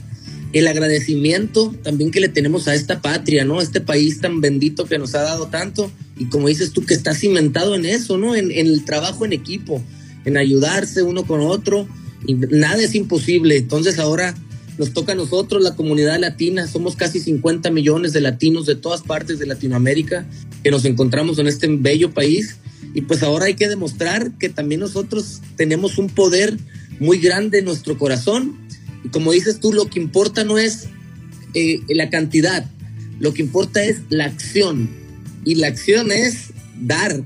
el agradecimiento también que le tenemos a esta patria, ¿no? Este país tan bendito que nos ha dado tanto y como dices tú que está cimentado en eso, ¿no? En, en el trabajo en equipo, en ayudarse uno con otro y nada es imposible. Entonces ahora nos toca a nosotros, la comunidad latina, somos casi 50 millones de latinos de todas partes de Latinoamérica que nos encontramos en este bello país. Y pues ahora hay que demostrar que también nosotros tenemos un poder muy grande en nuestro corazón. Y como dices tú, lo que importa no es eh, la cantidad, lo que importa es la acción. Y la acción es dar.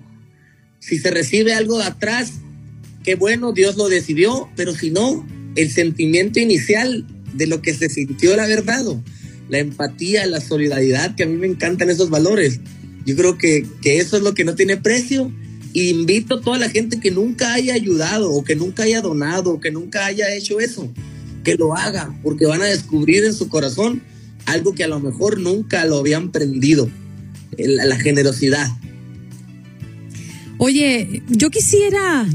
Si se recibe algo de atrás, qué bueno, Dios lo decidió, pero si no, el sentimiento inicial de lo que se sintió el haber dado, la empatía, la solidaridad, que a mí me encantan esos valores. Yo creo que, que eso es lo que no tiene precio. Invito a toda la gente que nunca haya ayudado o que nunca haya donado o que nunca haya hecho eso, que lo haga, porque van a descubrir en su corazón algo que a lo mejor nunca lo habían prendido, la, la generosidad. Oye, yo quisiera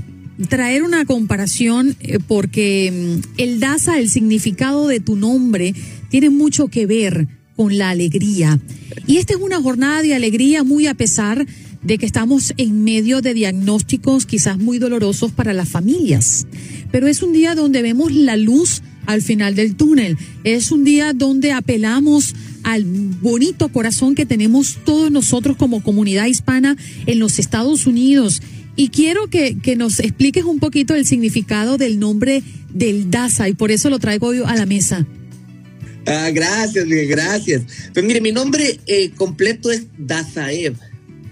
traer una comparación eh, porque mm, el Daza, el significado de tu nombre, tiene mucho que ver con la alegría. Y esta es una jornada de alegría muy a pesar de que estamos en medio de diagnósticos quizás muy dolorosos para las familias. Pero es un día donde vemos la luz al final del túnel. Es un día donde apelamos al bonito corazón que tenemos todos nosotros como comunidad hispana en los Estados Unidos y quiero que, nos expliques un poquito el significado del nombre del Daza y por eso lo traigo hoy a la mesa. Ah, gracias, gracias. Pues mire, mi nombre eh, completo es Dazaev.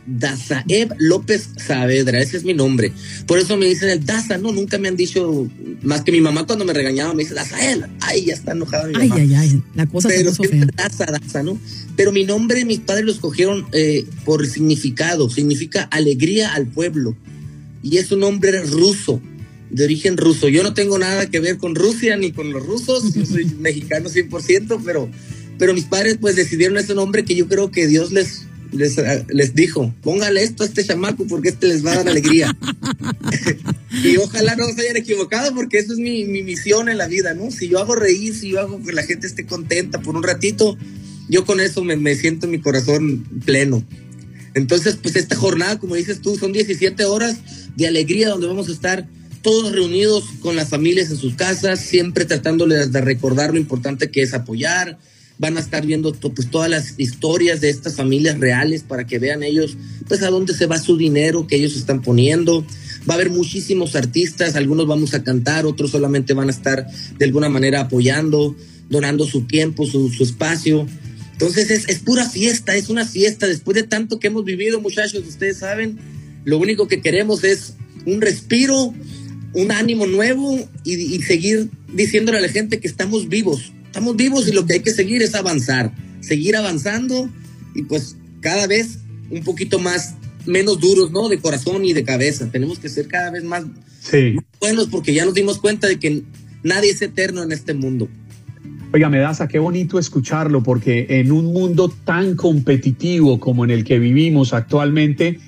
Dazaev López Saavedra, ese es mi nombre. Por eso me dicen el Daza, no, nunca me han dicho, más que mi mamá cuando me regañaba me dice Dazaev, ay, ya está enojada mi mamá. Ay, ay, ay, la cosa Pero se puso Daza, Daza, ¿no? Pero mi nombre, mis padres lo escogieron eh, por significado, significa alegría al pueblo y es un hombre ruso, de origen ruso. Yo no tengo nada que ver con Rusia ni con los rusos, yo soy mexicano 100%, pero, pero mis padres pues decidieron ese nombre que yo creo que Dios les, les, les dijo, póngale esto a este chamaco porque este les va a dar alegría. y ojalá no se hayan equivocado porque eso es mi, mi, misión en la vida, ¿no? Si yo hago reír, si yo hago que la gente esté contenta por un ratito, yo con eso me, me siento mi corazón pleno. Entonces, pues esta jornada, como dices tú, son 17 horas de alegría donde vamos a estar todos reunidos con las familias en sus casas, siempre tratándoles de recordar lo importante que es apoyar. Van a estar viendo pues, todas las historias de estas familias reales para que vean ellos pues a dónde se va su dinero que ellos están poniendo. Va a haber muchísimos artistas, algunos vamos a cantar, otros solamente van a estar de alguna manera apoyando, donando su tiempo, su, espacio. Entonces es, es pura fiesta, es una fiesta. Después de tanto que hemos vivido, muchachos, ustedes saben, lo único que queremos es un respiro, un ánimo nuevo y, seguir diciéndole a la gente que estamos vivos. Estamos vivos y lo que hay que seguir es avanzar, seguir avanzando y pues cada vez un poquito más, menos duros, ¿no? De corazón y de cabeza. Tenemos que ser cada vez más, buenos porque ya nos dimos cuenta de que nadie es eterno en este mundo. Oiga, Medaza, qué bonito escucharlo, porque en un mundo tan competitivo como en el que vivimos actualmente,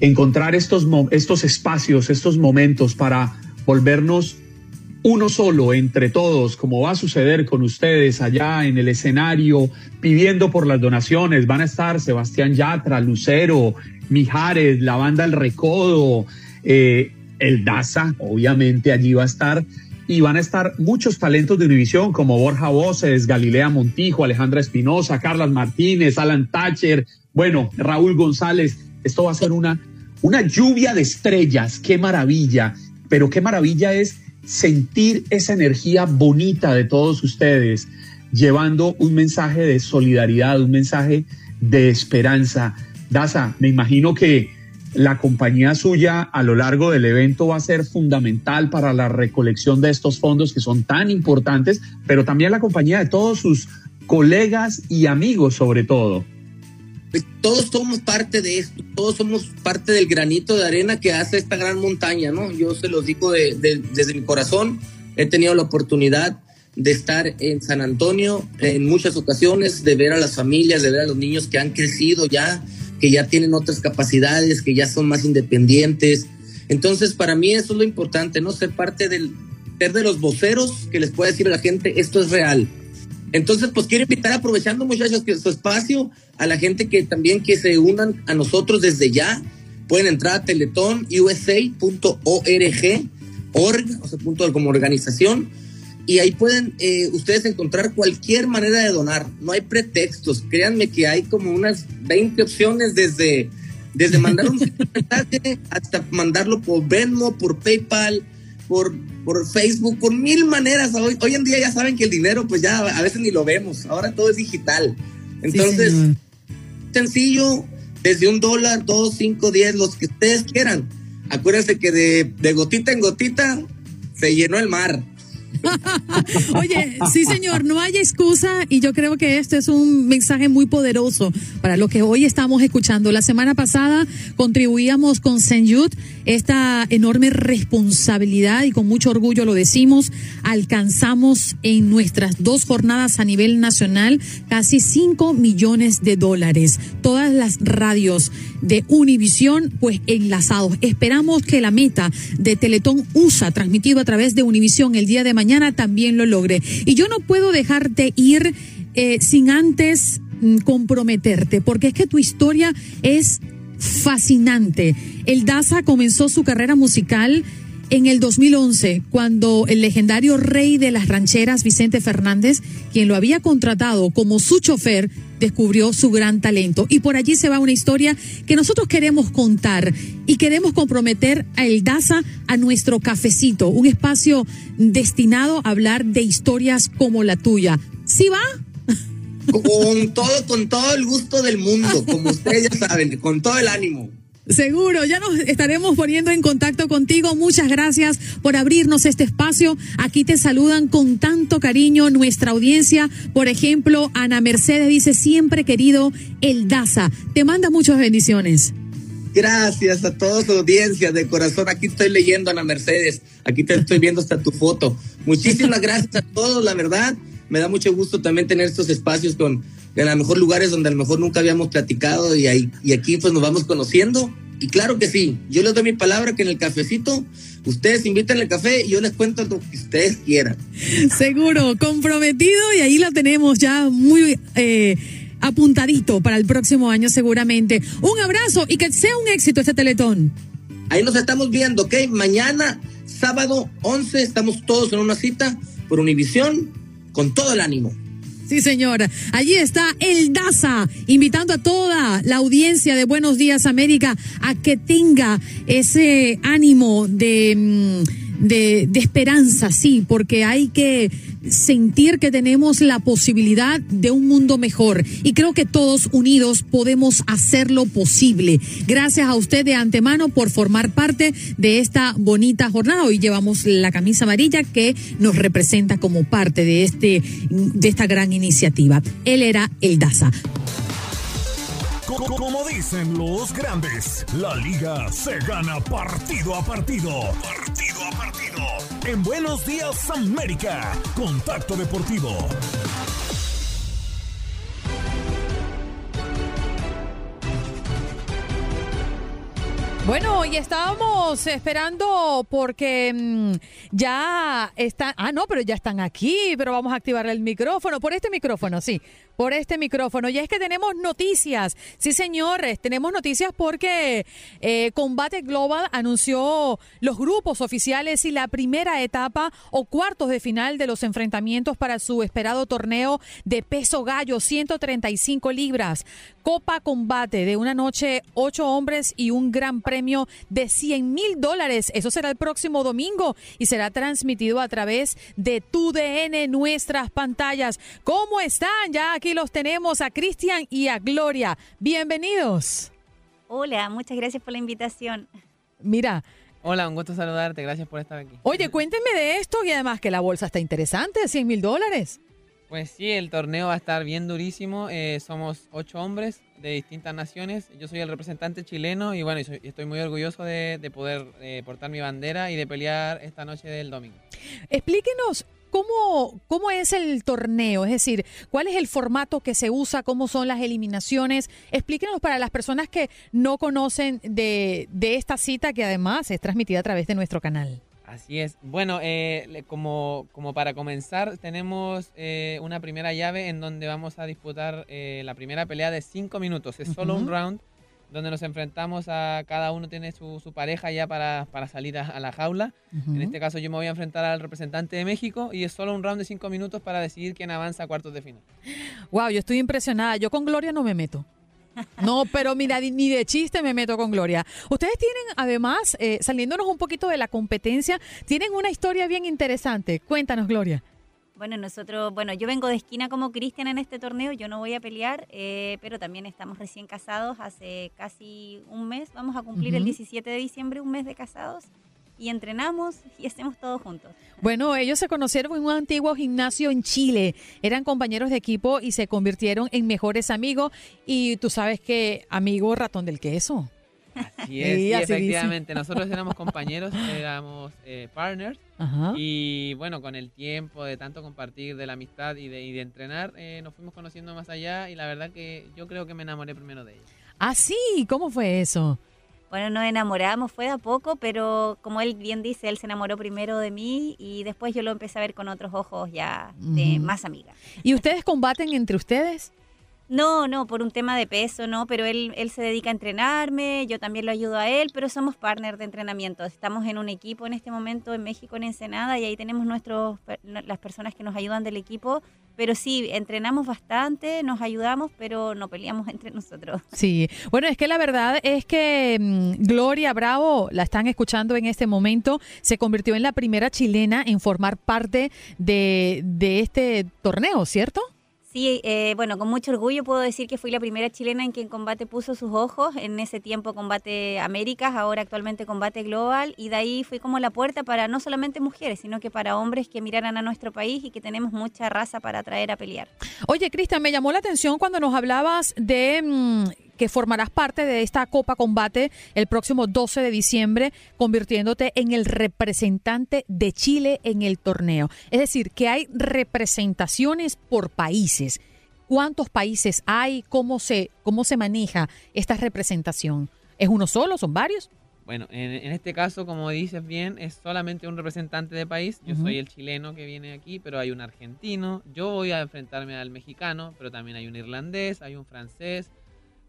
encontrar estos, estos espacios, estos momentos para volvernos uno solo entre todos, como va a suceder con ustedes allá en el escenario, pidiendo por las donaciones. Van a estar Sebastián Yatra, Lucero, Mijares, la banda El Recodo, eh, el Daza, obviamente allí va a estar. Y van a estar muchos talentos de Univisión como Borja Voces, Galilea Montijo, Alejandra Espinosa, Carlas Martínez, Alan Thatcher, bueno, Raúl González. Esto va a ser una una lluvia de estrellas, qué maravilla, pero qué maravilla es sentir esa energía bonita de todos ustedes, llevando un mensaje de solidaridad, un mensaje de esperanza. Daza, me imagino que la compañía suya a lo largo del evento va a ser fundamental para la recolección de estos fondos que son tan importantes, pero también la compañía de todos sus colegas y amigos sobre todo. Todos somos parte de esto, todos somos parte del granito de arena que hace esta gran montaña, ¿no? Yo se los digo desde mi corazón, he tenido la oportunidad de estar en San Antonio en muchas ocasiones, de ver a las familias, de ver a los niños que han crecido ya, que ya tienen otras capacidades, que ya son más independientes. Entonces, para mí eso es lo importante, ¿no? Ser parte del, ser de los voceros que les pueda decir a la gente, esto es real. Entonces, pues quiero invitar, aprovechando muchachos que su espacio, a la gente que también que se unan a nosotros desde ya. Pueden entrar a teletonusa.org, org, o sea, punto como organización, y ahí pueden eh, ustedes encontrar cualquier manera de donar. No hay pretextos. Créanme que hay como unas 20 opciones desde, desde mandar un mensaje hasta mandarlo por Venmo, por PayPal, por, por Facebook, por mil maneras. Hoy, hoy en día ya saben que el dinero, pues ya a veces ni lo vemos. Ahora todo es digital. Entonces, sencillo, desde un dólar, dos, cinco, diez, los que ustedes quieran. Acuérdense que de, de gotita en gotita se llenó el mar. Oye, sí señor, no hay excusa y yo creo que este es un mensaje muy poderoso para lo que hoy estamos escuchando. La semana pasada contribuíamos con Jude esta enorme responsabilidad y con mucho orgullo lo decimos, alcanzamos en nuestras dos jornadas a nivel nacional casi 5 millones de dólares. Todas las radios de Univisión pues enlazados. Esperamos que la meta de Teletón USA transmitido a través de Univisión el día de mañana también lo logre. Y yo no puedo dejarte ir eh, sin antes mm, comprometerte, porque es que tu historia es fascinante. El Daza comenzó su carrera musical en el 2011, cuando el legendario rey de las rancheras, Vicente Fernández, quien lo había contratado como su chofer, descubrió su gran talento. Y por allí se va una historia que nosotros queremos contar y queremos comprometer a El Daza a nuestro cafecito, un espacio destinado a hablar de historias como la tuya. ¿Sí va? Con todo, con todo el gusto del mundo, como ustedes ya saben, con todo el ánimo. Seguro, ya nos estaremos poniendo en contacto contigo. Muchas gracias por abrirnos este espacio. Aquí te saludan con tanto cariño nuestra audiencia. Por ejemplo, Ana Mercedes dice, siempre querido El Daza. Te manda muchas bendiciones. Gracias a toda su audiencia de corazón. Aquí estoy leyendo, Ana Mercedes. Aquí te estoy viendo hasta tu foto. Muchísimas gracias a todos, la verdad. Me da mucho gusto también tener estos espacios con en a lo mejor lugares donde a lo mejor nunca habíamos platicado y, ahí, y aquí pues nos vamos conociendo. Y claro que sí, yo les doy mi palabra que en el cafecito ustedes invitan el café y yo les cuento lo que ustedes quieran. Seguro, comprometido y ahí la tenemos ya muy eh, apuntadito para el próximo año seguramente. Un abrazo y que sea un éxito este teletón. Ahí nos estamos viendo, ¿ok? Mañana, sábado 11, estamos todos en una cita por Univisión con todo el ánimo. Sí, señor. Allí está el DASA, invitando a toda la audiencia de Buenos Días América a que tenga ese ánimo de, mm, de, de esperanza, sí, porque hay que sentir que tenemos la posibilidad de un mundo mejor. Y creo que todos unidos podemos hacerlo posible. Gracias a usted de antemano por formar parte de esta bonita jornada. Hoy llevamos la camisa amarilla que nos representa como parte de, este, de esta gran iniciativa. Él era el DASA. Como dicen los grandes, la liga se gana partido a partido. Partido a partido. En Buenos Días América, Contacto Deportivo. Bueno, y estábamos esperando porque mm, ya están, ah, no, pero ya están aquí, pero vamos a activar el micrófono, por este micrófono, sí, por este micrófono. Y es que tenemos noticias, sí señores, tenemos noticias porque eh, Combate Global anunció los grupos oficiales y la primera etapa o cuartos de final de los enfrentamientos para su esperado torneo de peso gallo, 135 libras. Copa Combate de una noche, ocho hombres y un gran premio de 100 mil dólares. Eso será el próximo domingo y será transmitido a través de TUDN, nuestras pantallas. ¿Cómo están? Ya aquí los tenemos a Cristian y a Gloria. Bienvenidos. Hola, muchas gracias por la invitación. Mira, Hola, un gusto saludarte. Gracias por estar aquí. Oye, cuéntenme de esto y además que la bolsa está interesante, 100 mil dólares. Pues sí, el torneo va a estar bien durísimo. Eh, somos ocho hombres de distintas naciones. Yo soy el representante chileno y bueno, estoy muy orgulloso de, poder eh, portar mi bandera y de pelear esta noche del domingo. Explíquenos ¿cómo, ¿cómo es el torneo? Es decir, ¿cuál es el formato que se usa? ¿Cómo son las eliminaciones? Explíquenos para las personas que no conocen de, de esta cita que además es transmitida a través de nuestro canal. Así es. Bueno, eh, como, como para comenzar, tenemos eh, una primera llave en donde vamos a disputar eh, la primera pelea de cinco minutos. Es solo un round donde nos enfrentamos a cada uno tiene su, su pareja ya para, para salir a, la jaula. En este caso yo me voy a enfrentar al representante de México y es solo un round de cinco minutos para decidir quién avanza a cuartos de final. Wow, yo estoy impresionada. Yo con Gloria no me meto. No, pero mira, ni de chiste me meto con Gloria. Ustedes tienen, además, eh, saliéndonos un poquito de la competencia, tienen una historia bien interesante. Cuéntanos, Gloria. Bueno, nosotros, bueno, yo vengo de esquina como Cristian en este torneo, yo no voy a pelear, eh, pero también estamos recién casados, hace casi un mes, vamos a cumplir el 17 de diciembre, un mes de casados, y entrenamos y hacemos todo juntos. Bueno, ellos se conocieron en un antiguo gimnasio en Chile, eran compañeros de equipo y se convirtieron en mejores amigos, y tú sabes que amigo ratón del queso. Así es, efectivamente. Nosotros éramos compañeros, éramos eh, partners. Y bueno, con el tiempo de tanto compartir, de la amistad y de, entrenar, eh, nos fuimos conociendo más allá y la verdad que yo creo que me enamoré primero de ella. Ah, sí, ¿cómo fue eso? Bueno, nos enamoramos, fue de a poco, pero como él bien dice, él se enamoró primero de mí y después yo lo empecé a ver con otros ojos ya de más amiga. ¿Y ustedes combaten entre ustedes? No, no, por un tema de peso, no, pero él, él se dedica a entrenarme, yo también lo ayudo a él, pero somos partners de entrenamiento. Estamos en un equipo en este momento en México, en Ensenada, y ahí tenemos nuestros, las personas que nos ayudan del equipo. Pero sí, entrenamos bastante, nos ayudamos, pero no peleamos entre nosotros. Sí, bueno, es que la verdad es que mm, Gloria Bravo, la están escuchando en este momento, se convirtió en la primera chilena en formar parte de, de este torneo, ¿cierto? Sí, eh, bueno, con mucho orgullo puedo decir que fui la primera chilena en quien combate puso sus ojos. En ese tiempo combate Américas, ahora actualmente combate Global. Y de ahí fui como la puerta para no solamente mujeres, sino que para hombres que miraran a nuestro país y que tenemos mucha raza para traer a pelear. Oye, Cristian, me llamó la atención cuando nos hablabas de mm, que formarás parte de esta Copa Combate el próximo 12 de diciembre, convirtiéndote en el representante de Chile en el torneo. Es decir, que hay representaciones por países. ¿Cuántos países hay? ¿Cómo se, cómo se maneja esta representación? ¿Es uno solo? ¿Son varios? Bueno, en, este caso, como dices bien, es solamente un representante de país. Yo soy el chileno que viene aquí, pero hay un argentino. Yo voy a enfrentarme al mexicano, pero también hay un irlandés, hay un francés,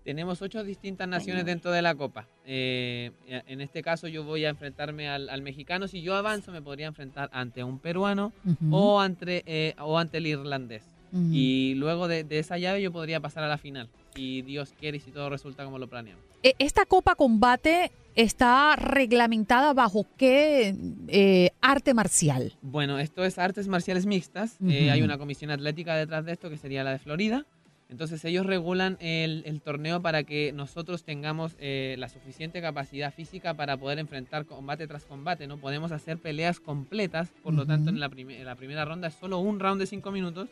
tenemos ocho distintas naciones dentro de la Copa. Eh, en este caso yo voy a enfrentarme al, mexicano. Si yo avanzo me podría enfrentar ante un peruano o, ante, eh, o ante el irlandés. Y luego de, esa llave yo podría pasar a la final. Si Dios quiere y si todo resulta como lo planeamos. E, ¿Esta Copa Combate está reglamentada bajo qué eh, arte marcial? Bueno, esto es artes marciales mixtas. hay una comisión atlética detrás de esto que sería la de Florida. Entonces ellos regulan el, torneo para que nosotros tengamos eh, la suficiente capacidad física para poder enfrentar combate tras combate. No podemos hacer peleas completas, por lo tanto en la, la, primera ronda es solo un round de cinco minutos.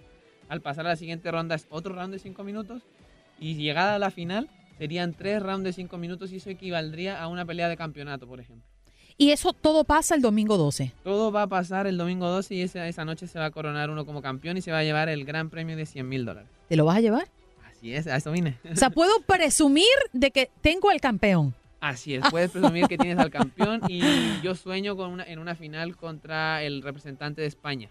Al pasar a la siguiente ronda es otro round de cinco minutos. Y llegada a la final serían tres rounds de cinco minutos y eso equivaldría a una pelea de campeonato, por ejemplo. Y eso todo pasa el domingo 12. Todo va a pasar el domingo 12 y esa, esa noche se va a coronar uno como campeón y se va a llevar el gran premio de 100 mil dólares. ¿Te lo vas a llevar? Así es, a eso vine. O sea, puedo presumir de que tengo al campeón. Así es, puedes presumir que tienes al campeón y yo sueño con una, en una final contra el representante de España.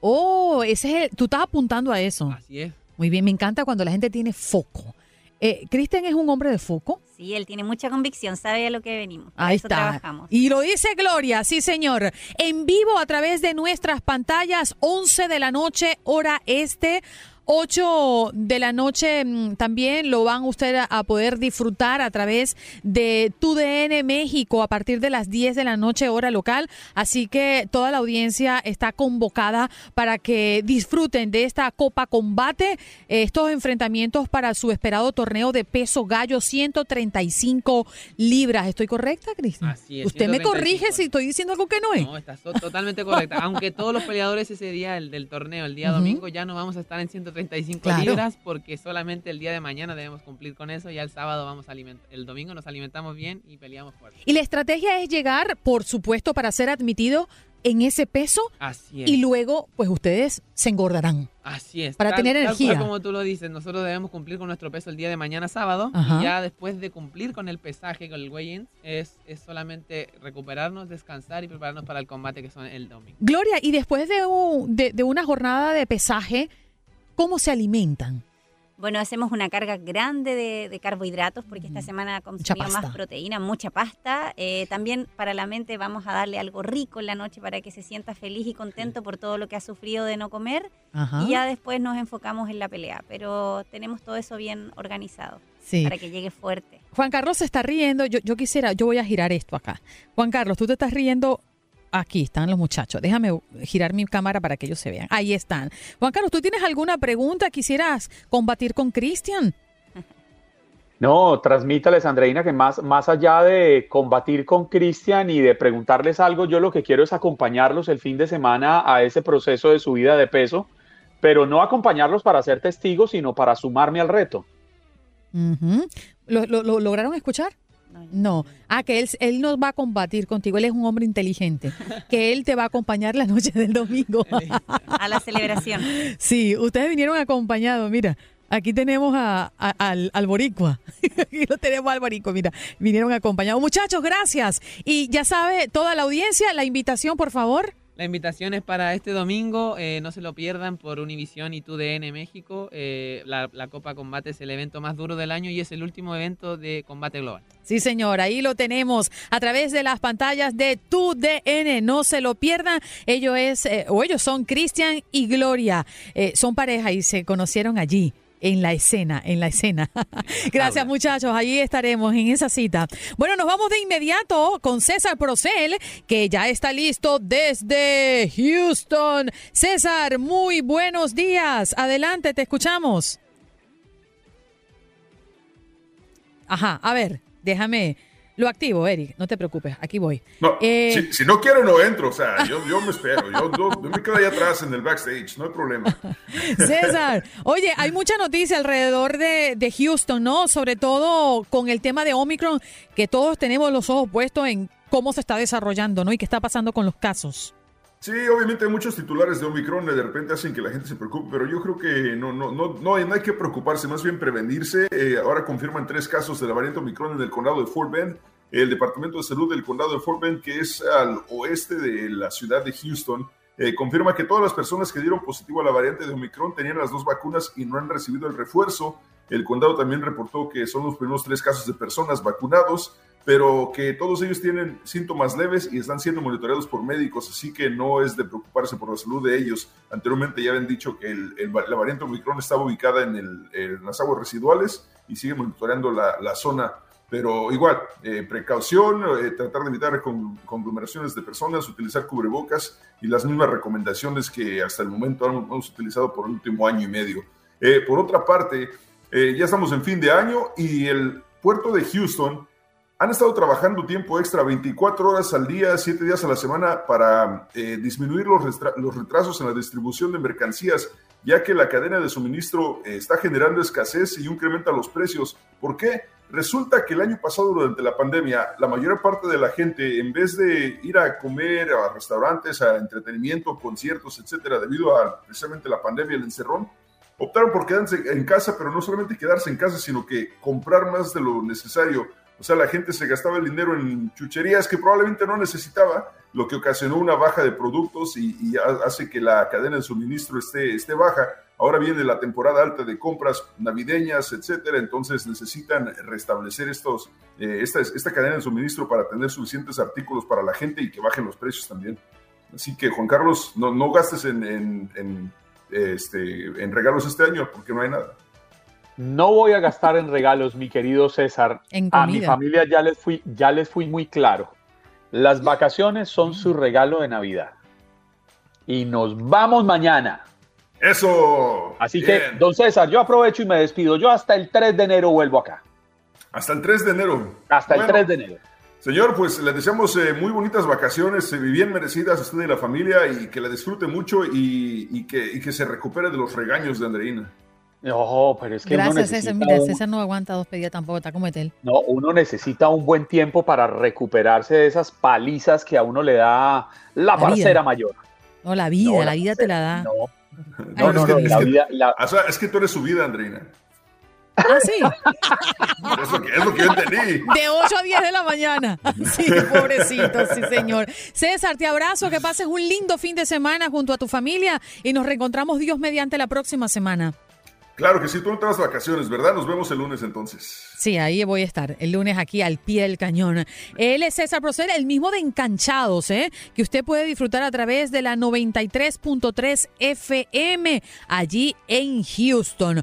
Oh, ese es tú estás apuntando a eso. Así es. Muy bien, me encanta cuando la gente tiene foco. Eh, ¿Cristian es un hombre de foco? Sí, él tiene mucha convicción, sabe a lo que venimos. Ahí está. Trabajamos. Y lo dice Gloria, sí señor. En vivo a través de nuestras pantallas, 11 de la noche, hora este. 8 de la noche mm, también lo van ustedes a poder disfrutar a través de TUDN México a partir de las 10 de la noche hora local. Así que toda la audiencia está convocada para que disfruten de esta Copa Combate, estos enfrentamientos para su esperado torneo de peso gallo 135 libras. ¿Estoy correcta, Cristian? Así es. Usted me corrige si estoy diciendo algo que no es. No, estás totalmente correcta. Aunque todos los peleadores ese día el, del torneo, el día domingo, ya no vamos a estar en 135 35 libras porque solamente el día de mañana debemos cumplir con eso. Ya el sábado vamos a alimentar, el domingo nos alimentamos bien y peleamos fuerte. Y la estrategia es llegar, por supuesto, para ser admitido en ese peso Así y luego pues ustedes se engordarán. Así es. Para tener energía. como tú lo dices, nosotros debemos cumplir con nuestro peso el día de mañana sábado Ajá. y ya después de cumplir con el pesaje, con el weigh-in, es, es solamente recuperarnos, descansar y prepararnos para el combate que son el domingo. Gloria, y después de, un- de, de una jornada de pesaje, ¿cómo se alimentan? Bueno, hacemos una carga grande de, de carbohidratos porque esta semana consumió pasta. más proteína, mucha pasta. Eh, también para la mente vamos a darle algo rico en la noche para que se sienta feliz y contento por todo lo que ha sufrido de no comer. Ajá. Y ya después nos enfocamos en la pelea. Pero tenemos todo eso bien organizado Sí. para que llegue fuerte. Juan Carlos se está riendo. Yo, yo quisiera, yo voy a girar esto acá. Juan Carlos, tú te estás riendo. Aquí están los muchachos. Déjame girar mi cámara para que ellos se vean. Ahí están. Juan Carlos, ¿tú tienes alguna pregunta? ¿Quisieras combatir con Cristian? No, transmítales, Andreina, que más, más allá de combatir con Cristian y de preguntarles algo, yo lo que quiero es acompañarlos el fin de semana a ese proceso de subida de peso, pero no acompañarlos para ser testigos, sino para sumarme al reto. Ujú. ¿Lo, lo- lo lograron escuchar? No. Ah, que él, él nos va a combatir contigo. Él es un hombre inteligente. Que él te va a acompañar la noche del domingo. A la celebración. Sí, ustedes vinieron acompañados. Mira, aquí tenemos a- a- al, al boricua. Aquí lo tenemos al boricua. Mira, vinieron acompañados. Muchachos, gracias. Y ya sabe, toda la audiencia, la invitación, por favor. La invitación es para este domingo, eh, no se lo pierdan por Univision y TUDN México. Eh, la, Copa Combate es el evento más duro del año y es el último evento de combate global. Sí, señor, ahí lo tenemos a través de las pantallas de tu DN. No se lo pierdan. Ellos es, eh, o ellos son Cristian y Gloria. Son pareja y se conocieron allí. En la escena, en la escena. Gracias muchachos, allí estaremos en esa cita. Bueno, nos vamos de inmediato con César Procel, que ya está listo desde Houston. César, muy buenos días. Adelante, te escuchamos. Ajá, a ver, déjame. Lo activo, Eric, no te preocupes, aquí voy. No, Eh, si, si no quiero, no entro. O sea, yo, yo me espero. Yo, yo- yo me quedo ahí atrás en el backstage, no hay problema. César, oye, hay mucha noticia alrededor de, de Houston, ¿no? Sobre todo con el tema de Omicron, que todos tenemos los ojos puestos en cómo se está desarrollando, ¿no? Y qué está pasando con los casos. Sí, obviamente hay muchos titulares de Omicron que de repente hacen que la gente se preocupe, pero yo creo que no, no, no, no, hay, que preocuparse, más bien prevenirse. Eh, ahora confirman tres casos de la variante Omicron en el condado de Fort Bend. El Departamento de Salud del condado de Fort Bend, que es al oeste de la ciudad de Houston, eh, confirma que todas las personas que dieron positivo a la variante de Omicron tenían las dos vacunas y no han recibido el refuerzo. El condado también reportó que son los primeros tres casos de personas vacunados, pero que todos ellos tienen síntomas leves y están siendo monitoreados por médicos, así que no es de preocuparse por la salud de ellos. Anteriormente ya habían dicho que el- el- la variante Omicron estaba ubicada en, el- en las aguas residuales y sigue monitoreando la, la zona. Pero igual, eh, precaución, eh, tratar de evitar con- conglomeraciones de personas, utilizar cubrebocas y las mismas recomendaciones que hasta el momento hemos, hemos utilizado por el último año y medio. Eh, por otra parte, eh, ya estamos en fin de año y el puerto de Houston han estado trabajando tiempo extra, 24 horas al día, 7 días a la semana, para eh, disminuir los, los retrasos en la distribución de mercancías, ya que la cadena de suministro eh, está generando escasez y incrementa los precios. ¿Por qué? Resulta que el año pasado, durante la pandemia, la mayor parte de la gente, en vez de ir a comer a restaurantes, a entretenimiento, conciertos, etcétera, debido a precisamente la pandemia, el encerrón, optaron por quedarse en casa, pero no solamente quedarse en casa, sino que comprar más de lo necesario. O sea, la gente se gastaba el dinero en chucherías que probablemente no necesitaba, lo que ocasionó una baja de productos y, y ha- hace que la cadena de suministro esté, esté baja. Ahora viene la temporada alta de compras navideñas, etcétera, entonces necesitan restablecer estos, eh, esta, esta cadena de suministro para tener suficientes artículos para la gente y que bajen los precios también. Así que, Juan Carlos, no, no gastes en, este, en regalos este año porque no hay nada. No voy a gastar en regalos, mi querido César. En A mi familia ya les fui, ya les fui muy claro. Las vacaciones son su regalo de Navidad. Y nos vamos mañana. Eso. Así Bien. que, don César, yo aprovecho y me despido. Yo hasta el 3 de enero vuelvo acá. Hasta el 3 de enero. Hasta el Bueno, 3 de enero. Señor, pues le deseamos eh, muy bonitas vacaciones, eh, bien merecidas a usted y la familia y que la disfrute mucho y, y que, y que se recupere de los regaños de Andreina. No, pero es que Gracias, César. Mira, César no aguanta dos pedidas tampoco, está como él. No, uno necesita un buen tiempo para recuperarse de esas palizas que a uno le da la, parcera mayor. No, la vida, la, vida te la da. No, no, no, la vida. es que tú eres su vida, Andreina. Ah, sí. es, lo que, es lo que yo entendí. De 8 a 10 de la mañana. Sí, pobrecito, sí, señor. César, te abrazo, que pases un lindo fin de semana junto a tu familia y nos reencontramos Dios mediante la próxima semana. Claro que sí, tú no te vas vacaciones, ¿verdad? Nos vemos el lunes entonces. Sí, ahí voy a estar, el lunes aquí al pie del cañón. Él es César Procel, el mismo de Encanchados, ¿eh? que usted puede disfrutar a través de la 93.3 FM allí en Houston.